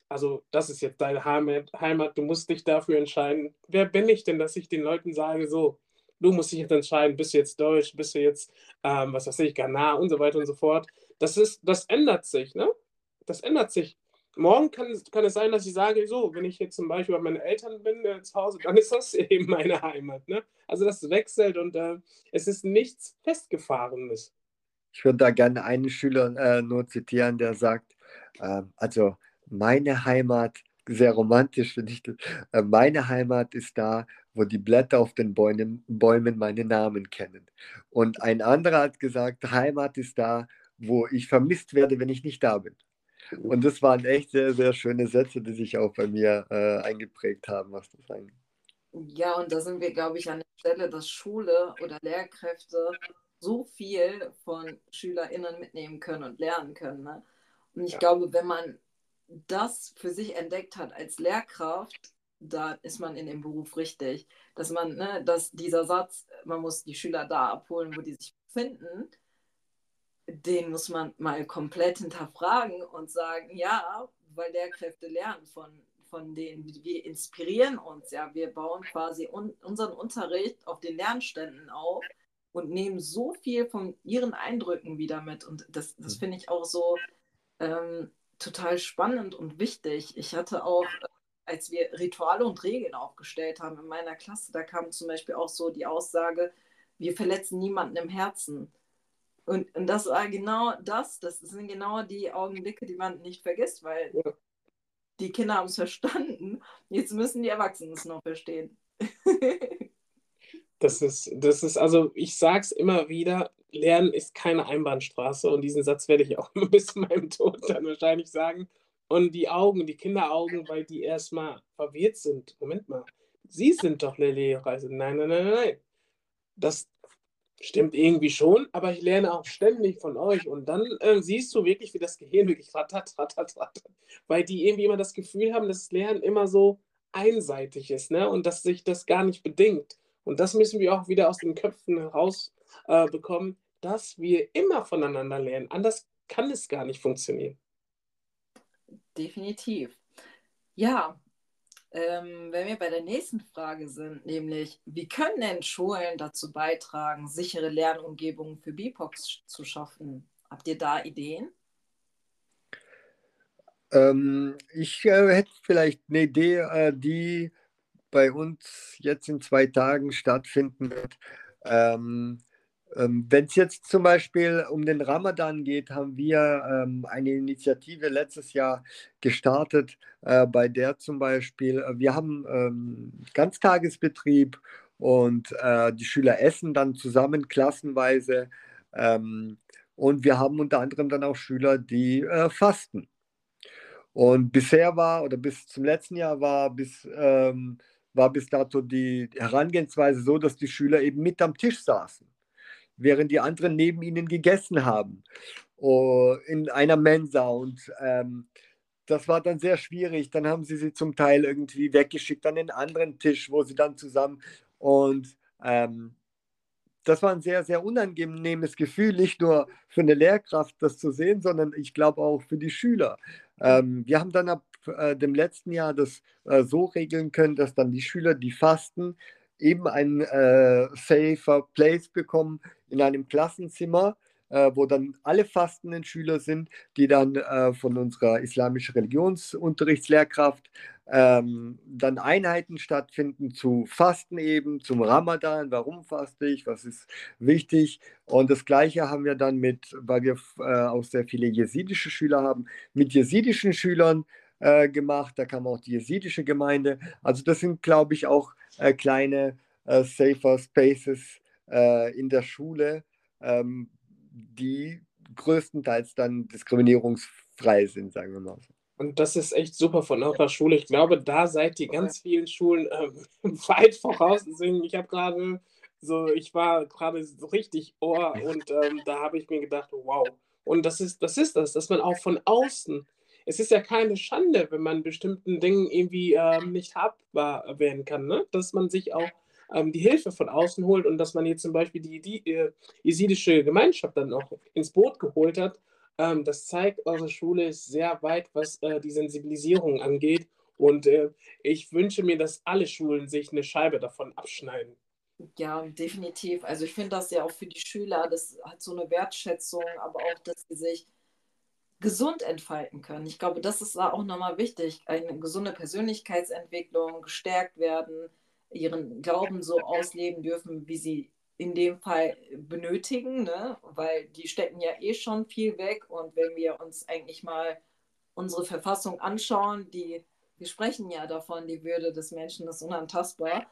also das ist jetzt deine Heimat, du musst dich dafür entscheiden. Wer bin ich denn, dass ich den Leuten sage, so, du musst dich jetzt entscheiden, bist du jetzt Deutsch, bist du jetzt, ähm, was weiß ich, Ghana und so weiter und so fort. Das ist, das ändert sich, ne? Das ändert sich. Morgen kann, kann es sein, dass ich sage, so, wenn ich jetzt zum Beispiel bei meinen Eltern bin äh, zu Hause, dann ist das *laughs* eben meine Heimat, ne? Also das wechselt und äh, es ist nichts Festgefahrenes. Ich würde da gerne einen Schüler äh, nur zitieren, der sagt, äh, also meine Heimat, sehr romantisch finde ich das, äh, meine Heimat ist da, wo die Blätter auf den Bäumen, Bäumen meinen Namen kennen. Und ein anderer hat gesagt, Heimat ist da, wo ich vermisst werde, wenn ich nicht da bin. Und das waren echt sehr, sehr schöne Sätze, die sich auch bei mir äh, eingeprägt haben, was das angeht. Ja, und da sind wir, glaube ich, an der Stelle, dass Schule oder Lehrkräfte so viel von SchülerInnen mitnehmen können und lernen können. Ne? Und ich ja. glaube, wenn man das für sich entdeckt hat als Lehrkraft, da ist man in dem Beruf richtig. Dass man, ne, dass dieser Satz, man muss die Schüler da abholen, wo die sich befinden, den muss man mal komplett hinterfragen und sagen, ja, weil Lehrkräfte lernen von, von denen, wir inspirieren uns, ja, wir bauen quasi un unseren Unterricht auf den Lernständen auf und nehmen so viel von ihren Eindrücken wieder mit. Und das, das mhm. finde ich auch so ähm, total spannend und wichtig. Ich hatte auch, als wir Rituale und Regeln aufgestellt haben in meiner Klasse, da kam zum Beispiel auch so die Aussage, wir verletzen niemanden im Herzen. Und, und das war genau das, das sind genau die Augenblicke, die man nicht vergisst, weil ja. die Kinder haben es verstanden. Jetzt müssen die Erwachsenen es noch verstehen. *laughs* Das ist, das ist, also ich sage es immer wieder, Lernen ist keine Einbahnstraße und diesen Satz werde ich auch *laughs* bis zu meinem Tod dann wahrscheinlich sagen. Und die Augen, die Kinderaugen, weil die erstmal verwirrt sind. Moment mal, Sie sind doch eine Lehrerin. Nein, nein, nein, nein. Das stimmt irgendwie schon, aber ich lerne auch ständig von euch. Und dann äh, siehst du wirklich, wie das Gehirn wirklich rattert, rattert, rattert. Weil die irgendwie immer das Gefühl haben, dass Lernen immer so einseitig ist ne? und dass sich das gar nicht bedingt. Und das müssen wir auch wieder aus den Köpfen herausbekommen, äh, dass wir immer voneinander lernen. Anders kann es gar nicht funktionieren. Definitiv. Ja, ähm, wenn wir bei der nächsten Frage sind, nämlich, wie können denn Schulen dazu beitragen, sichere Lernumgebungen für BIPOX zu schaffen? Habt ihr da Ideen? Ähm, ich äh, hätte vielleicht eine Idee, äh, die bei uns jetzt in zwei Tagen stattfinden wird. Ähm, ähm, Wenn es jetzt zum Beispiel um den Ramadan geht, haben wir ähm, eine Initiative letztes Jahr gestartet, äh, bei der zum Beispiel, äh, wir haben ähm, Ganztagesbetrieb und äh, die Schüler essen dann zusammen klassenweise. Ähm, und wir haben unter anderem dann auch Schüler, die äh, fasten. Und bisher war, oder bis zum letzten Jahr war bis ähm, war bis dato die Herangehensweise so, dass die Schüler eben mit am Tisch saßen, während die anderen neben ihnen gegessen haben oh, in einer Mensa. Und ähm, das war dann sehr schwierig. Dann haben sie sie zum Teil irgendwie weggeschickt an den anderen Tisch, wo sie dann zusammen und ähm, das war ein sehr, sehr unangenehmes Gefühl, nicht nur für eine Lehrkraft das zu sehen, sondern ich glaube auch für die Schüler. Ähm, wir haben dann ab äh, dem letzten Jahr das äh, so regeln können, dass dann die Schüler, die fasten, eben ein äh, safer Place bekommen in einem Klassenzimmer, äh, wo dann alle fastenden Schüler sind, die dann äh, von unserer islamischen Religionsunterrichtslehrkraft ähm, dann Einheiten stattfinden zu Fasten eben, zum Ramadan, warum faste ich, was ist wichtig. Und das Gleiche haben wir dann mit, weil wir äh, auch sehr viele jesidische Schüler haben, mit jesidischen Schülern äh, gemacht, da kam auch die jesidische Gemeinde. Also das sind, glaube ich, auch äh, kleine äh, Safer Spaces äh, in der Schule, ähm, die größtenteils dann diskriminierungsfrei sind, sagen wir mal so. Und das ist echt super von eurer Schule. Ich glaube, da seid ihr ganz vielen Schulen ähm, *laughs* weit voraus. Deswegen, ich habe gerade so, ich war gerade so richtig Ohr und ähm, da habe ich mir gedacht, wow. Und das ist, das ist das, dass man auch von außen, es ist ja keine Schande, wenn man bestimmten Dingen irgendwie ähm, nicht habbar werden kann, ne? dass man sich auch ähm, die Hilfe von außen holt und dass man jetzt zum Beispiel die, die äh, jesidische Gemeinschaft dann auch ins Boot geholt hat ähm, das zeigt, eure Schule ist sehr weit, was äh, die Sensibilisierung angeht. Und äh, ich wünsche mir, dass alle Schulen sich eine Scheibe davon abschneiden. Ja, definitiv. Also ich finde das ja auch für die Schüler, das hat so eine Wertschätzung, aber auch, dass sie sich gesund entfalten können. Ich glaube, das ist auch nochmal wichtig. Eine gesunde Persönlichkeitsentwicklung, gestärkt werden, ihren Glauben so ausleben dürfen, wie sie in dem Fall benötigen, ne? weil die stecken ja eh schon viel weg. Und wenn wir uns eigentlich mal unsere Verfassung anschauen, die, wir sprechen ja davon, die Würde des Menschen ist unantastbar.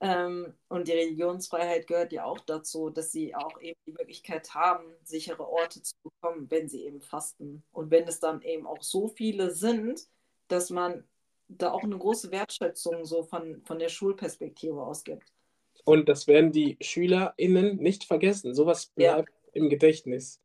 Ähm, und die Religionsfreiheit gehört ja auch dazu, dass sie auch eben die Möglichkeit haben, sichere Orte zu bekommen, wenn sie eben fasten. Und wenn es dann eben auch so viele sind, dass man da auch eine große Wertschätzung so von, von der Schulperspektive aus gibt. Und das werden die SchülerInnen nicht vergessen. Sowas bleibt ja. im Gedächtnis.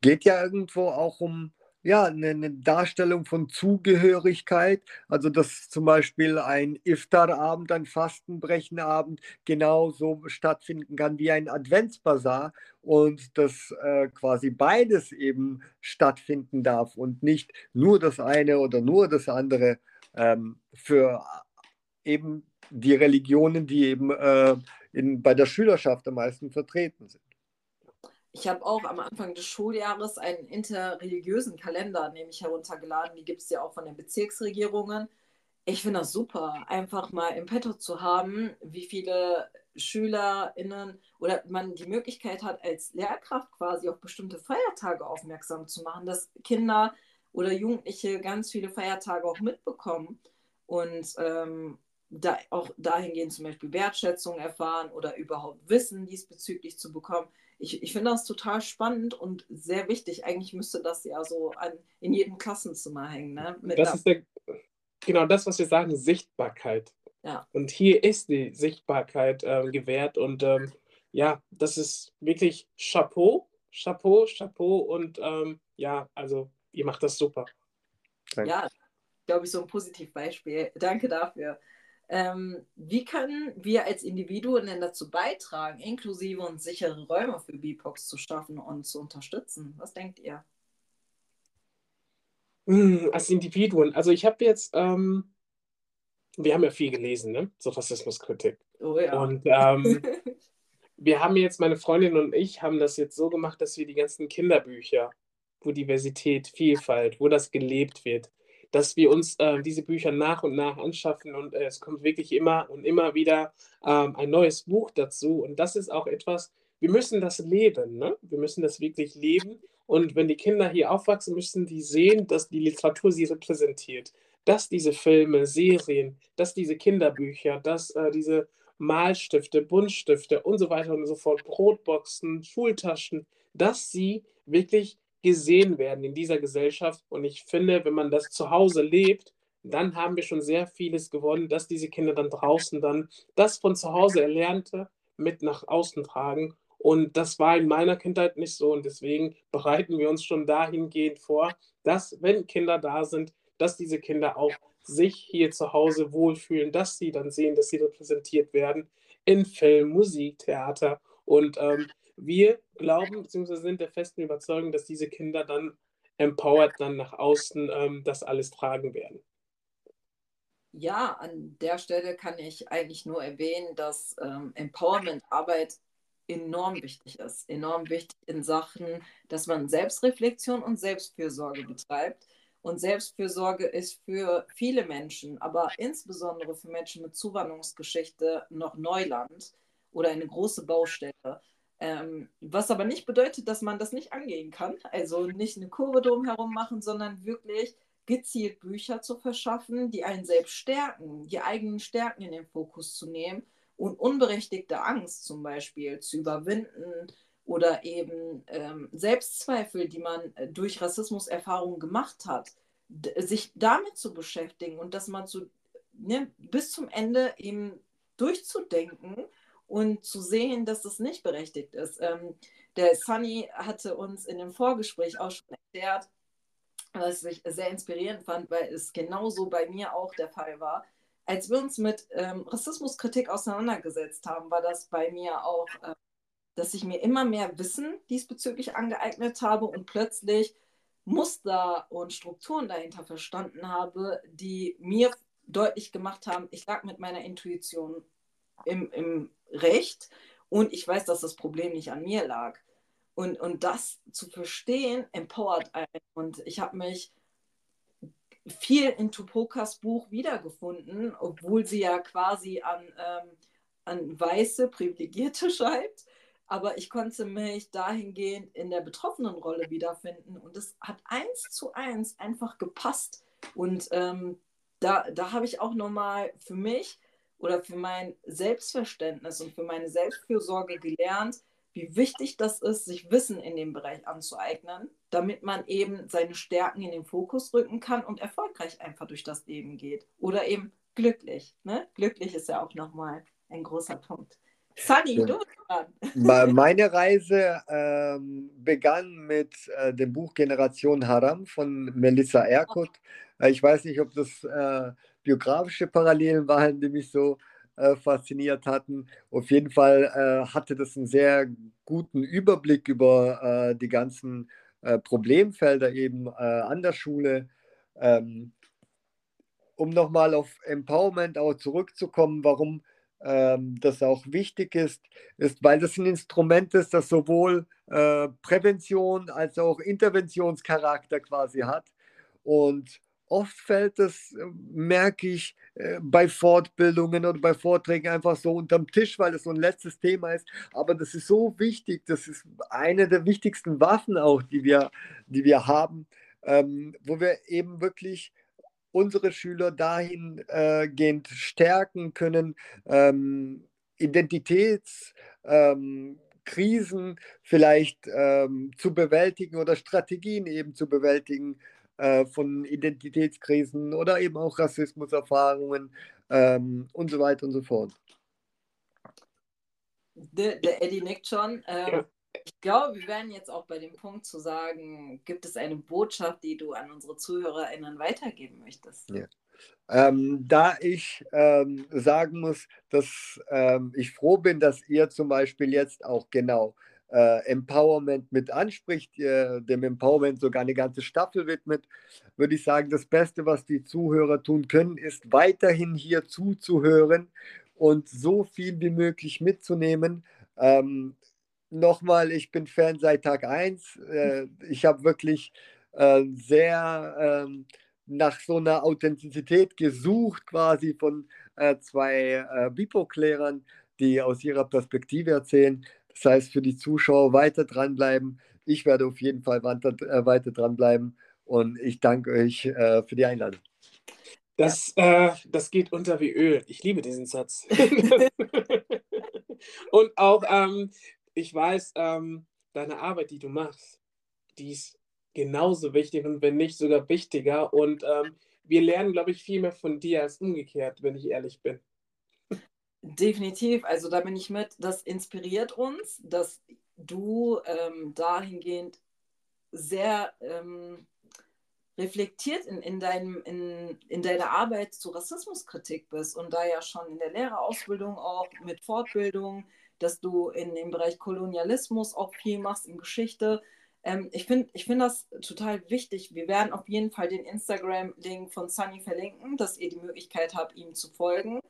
Geht ja irgendwo auch um ja, eine, eine, Darstellung von Zugehörigkeit. Also, dass zum Beispiel ein Iftar-Abend, ein Fastenbrechenabend genauso stattfinden kann wie ein Adventsbazar und dass äh, quasi beides eben stattfinden darf und nicht nur das eine oder nur das andere ähm, für eben die Religionen, die eben äh, in, bei der Schülerschaft am meisten vertreten sind. Ich habe auch am Anfang des Schuljahres einen interreligiösen Kalender nämlich heruntergeladen. Die gibt es ja auch von den Bezirksregierungen. Ich finde das super, einfach mal im Petto zu haben, wie viele SchülerInnen oder man die Möglichkeit hat, als Lehrkraft quasi auf bestimmte Feiertage aufmerksam zu machen, dass Kinder oder Jugendliche ganz viele Feiertage auch mitbekommen. Und ähm, da auch dahingehend zum Beispiel Wertschätzung erfahren oder überhaupt Wissen diesbezüglich zu bekommen. Ich, ich finde das total spannend und sehr wichtig. Eigentlich müsste das ja so an, in jedem Klassenzimmer hängen. Ne? Mit das ist der, genau das, was wir sagen, Sichtbarkeit. Ja. Und hier ist die Sichtbarkeit äh, gewährt und ähm, ja, das ist wirklich Chapeau, Chapeau, Chapeau und ähm, ja, also ihr macht das super. Ja, glaube ich, so ein Positivbeispiel. Danke dafür. Ähm, wie können wir als Individuen denn dazu beitragen, inklusive und sichere Räume für BIPOX zu schaffen und zu unterstützen? Was denkt ihr? Hm, als Individuen, also ich habe jetzt, ähm, wir haben ja viel gelesen, ne? So Rassismuskritik. Oh ja. Und ähm, *laughs* wir haben jetzt, meine Freundin und ich haben das jetzt so gemacht, dass wir die ganzen Kinderbücher, wo Diversität, Vielfalt, wo das gelebt wird, dass wir uns äh, diese Bücher nach und nach anschaffen und äh, es kommt wirklich immer und immer wieder ähm, ein neues Buch dazu. Und das ist auch etwas, wir müssen das leben, ne? wir müssen das wirklich leben. Und wenn die Kinder hier aufwachsen, müssen die sehen, dass die Literatur sie repräsentiert, dass diese Filme, Serien, dass diese Kinderbücher, dass äh, diese Malstifte, Buntstifte und so weiter und so fort, Brotboxen, Schultaschen, dass sie wirklich gesehen werden in dieser Gesellschaft. Und ich finde, wenn man das zu Hause lebt, dann haben wir schon sehr vieles gewonnen, dass diese Kinder dann draußen dann das von zu Hause Erlernte mit nach außen tragen. Und das war in meiner Kindheit nicht so. Und deswegen bereiten wir uns schon dahingehend vor, dass, wenn Kinder da sind, dass diese Kinder auch sich hier zu Hause wohlfühlen, dass sie dann sehen, dass sie repräsentiert werden in Film, Musik, Theater. Und ähm, wir glauben bzw. sind der festen Überzeugung, dass diese Kinder dann empowered dann nach außen ähm, das alles tragen werden. Ja, an der Stelle kann ich eigentlich nur erwähnen, dass ähm, Empowerment-Arbeit enorm wichtig ist. Enorm wichtig in Sachen, dass man Selbstreflexion und Selbstfürsorge betreibt. Und Selbstfürsorge ist für viele Menschen, aber insbesondere für Menschen mit Zuwanderungsgeschichte noch Neuland oder eine große Baustelle. Ähm, was aber nicht bedeutet, dass man das nicht angehen kann. Also nicht eine Kurve drumherum machen, sondern wirklich gezielt Bücher zu verschaffen, die einen selbst stärken, die eigenen Stärken in den Fokus zu nehmen und unberechtigte Angst zum Beispiel zu überwinden oder eben ähm, Selbstzweifel, die man äh, durch Rassismuserfahrungen gemacht hat, sich damit zu beschäftigen und das mal zu, ne, bis zum Ende eben durchzudenken und zu sehen, dass das nicht berechtigt ist. Ähm, der Sunny hatte uns in dem Vorgespräch auch schon erklärt, was ich sehr inspirierend fand, weil es genauso bei mir auch der Fall war. Als wir uns mit ähm, Rassismuskritik auseinandergesetzt haben, war das bei mir auch, äh, dass ich mir immer mehr Wissen diesbezüglich angeeignet habe und plötzlich Muster und Strukturen dahinter verstanden habe, die mir deutlich gemacht haben, ich lag mit meiner Intuition im, im Recht und ich weiß, dass das Problem nicht an mir lag. Und, und das zu verstehen, empowert einen. Und ich habe mich viel in Tupokas Buch wiedergefunden, obwohl sie ja quasi an, ähm, an weiße Privilegierte *laughs* schreibt. Aber ich konnte mich dahingehend in der betroffenen Rolle wiederfinden. Und es hat eins zu eins einfach gepasst. Und ähm, da, da habe ich auch nochmal für mich oder für mein Selbstverständnis und für meine Selbstfürsorge gelernt, wie wichtig das ist, sich Wissen in dem Bereich anzueignen, damit man eben seine Stärken in den Fokus rücken kann und erfolgreich einfach durch das Leben geht. Oder eben glücklich. Ne? Glücklich ist ja auch nochmal ein großer Punkt. Sunny, ja. du dran. *laughs* Meine Reise ähm, begann mit äh, dem Buch Generation Haram von Melissa Erkut. Äh, ich weiß nicht, ob das äh, biografische Parallelen waren, die mich so äh, fasziniert hatten. Auf jeden Fall äh, hatte das einen sehr guten Überblick über äh, die ganzen äh, Problemfelder eben äh, an der Schule. Ähm, um nochmal auf Empowerment auch zurückzukommen, warum ähm, das auch wichtig ist, ist, weil das ein Instrument ist, das sowohl äh, Prävention als auch Interventionscharakter quasi hat. Und oft fällt es, äh, merke ich, äh, bei Fortbildungen oder bei Vorträgen einfach so unterm Tisch, weil es so ein letztes Thema ist. Aber das ist so wichtig, das ist eine der wichtigsten Waffen auch, die wir, die wir haben, ähm, wo wir eben wirklich unsere Schüler dahingehend äh, stärken können, ähm, Identitätskrisen ähm, vielleicht ähm, zu bewältigen oder Strategien eben zu bewältigen, äh, von Identitätskrisen oder eben auch Rassismuserfahrungen ähm, und so weiter und so fort. Der, der Eddie nickt schon. Ähm, ja. Ich glaube, wir werden jetzt auch bei dem Punkt zu sagen, gibt es eine Botschaft, die du an unsere ZuhörerInnen weitergeben möchtest? Ja. Ähm, da ich ähm, sagen muss, dass ähm, ich froh bin, dass ihr zum Beispiel jetzt auch genau äh, Empowerment mit anspricht, äh, dem Empowerment sogar eine ganze Staffel widmet, würde ich sagen, das Beste, was die Zuhörer tun können, ist weiterhin hier zuzuhören und so viel wie möglich mitzunehmen. Ähm, Nochmal, ich bin Fan seit Tag 1. Äh, ich habe wirklich äh, sehr ähm, nach so einer Authentizität gesucht, quasi von äh, zwei äh, Bipo-Klärern, die aus ihrer Perspektive erzählen. Das heißt, für die Zuschauer weiter dranbleiben. Ich werde auf jeden Fall weiter, äh, weiter dranbleiben und ich danke euch äh, für die Einladung. Das, äh, das geht unter wie Öl. Ich liebe diesen Satz. *laughs* und auch, ähm, ich weiß, ähm, deine Arbeit, die du machst, die ist genauso wichtig und wenn nicht sogar wichtiger. Und ähm, wir lernen, glaube ich, viel mehr von dir als umgekehrt, wenn ich ehrlich bin. Definitiv, also da bin ich mit. Das inspiriert uns, dass du ähm, dahingehend sehr ähm, reflektiert in, in, deinem, in, in deiner Arbeit zu Rassismuskritik bist und da ja schon in der Lehrerausbildung auch mit Fortbildung, dass du in dem Bereich Kolonialismus auch viel machst, in Geschichte. Ähm, ich finde ich find das total wichtig. Wir werden auf jeden Fall den Instagram-Link von Sunny verlinken, dass ihr die Möglichkeit habt, ihm zu folgen.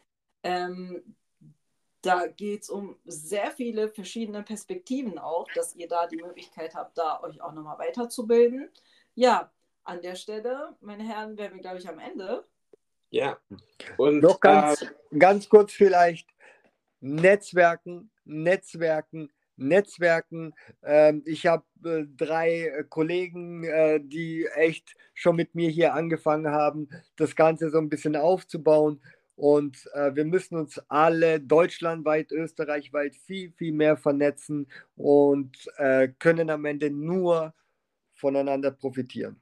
Ähm, da geht es um sehr viele verschiedene Perspektiven auch, dass ihr da die Möglichkeit habt, da euch auch nochmal weiterzubilden. Ja, an der Stelle, meine Herren, wären wir, glaube ich, am Ende. Ja. Und noch ganz, äh, ganz kurz vielleicht Netzwerken, Netzwerken, Netzwerken. Ähm, ich habe äh, drei äh, Kollegen, äh, die echt schon mit mir hier angefangen haben, das Ganze so ein bisschen aufzubauen. Und äh, wir müssen uns alle deutschlandweit, österreichweit viel, viel mehr vernetzen und äh, können am Ende nur voneinander profitieren.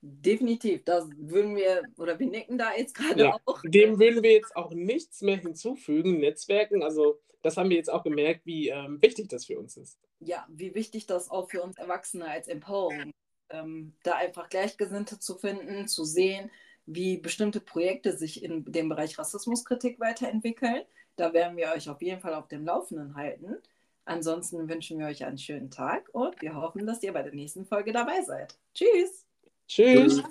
Definitiv, das würden wir, oder wir nicken da jetzt gerade ja, auch. Dem würden wir jetzt auch nichts mehr hinzufügen, Netzwerken. Also das haben wir jetzt auch gemerkt, wie ähm, wichtig das für uns ist. Ja, wie wichtig das auch für uns Erwachsene als Empowerung, ähm, da einfach Gleichgesinnte zu finden, zu sehen, wie bestimmte Projekte sich in dem Bereich Rassismuskritik weiterentwickeln. Da werden wir euch auf jeden Fall auf dem Laufenden halten. Ansonsten wünschen wir euch einen schönen Tag und wir hoffen, dass ihr bei der nächsten Folge dabei seid. Tschüss! Tschüss.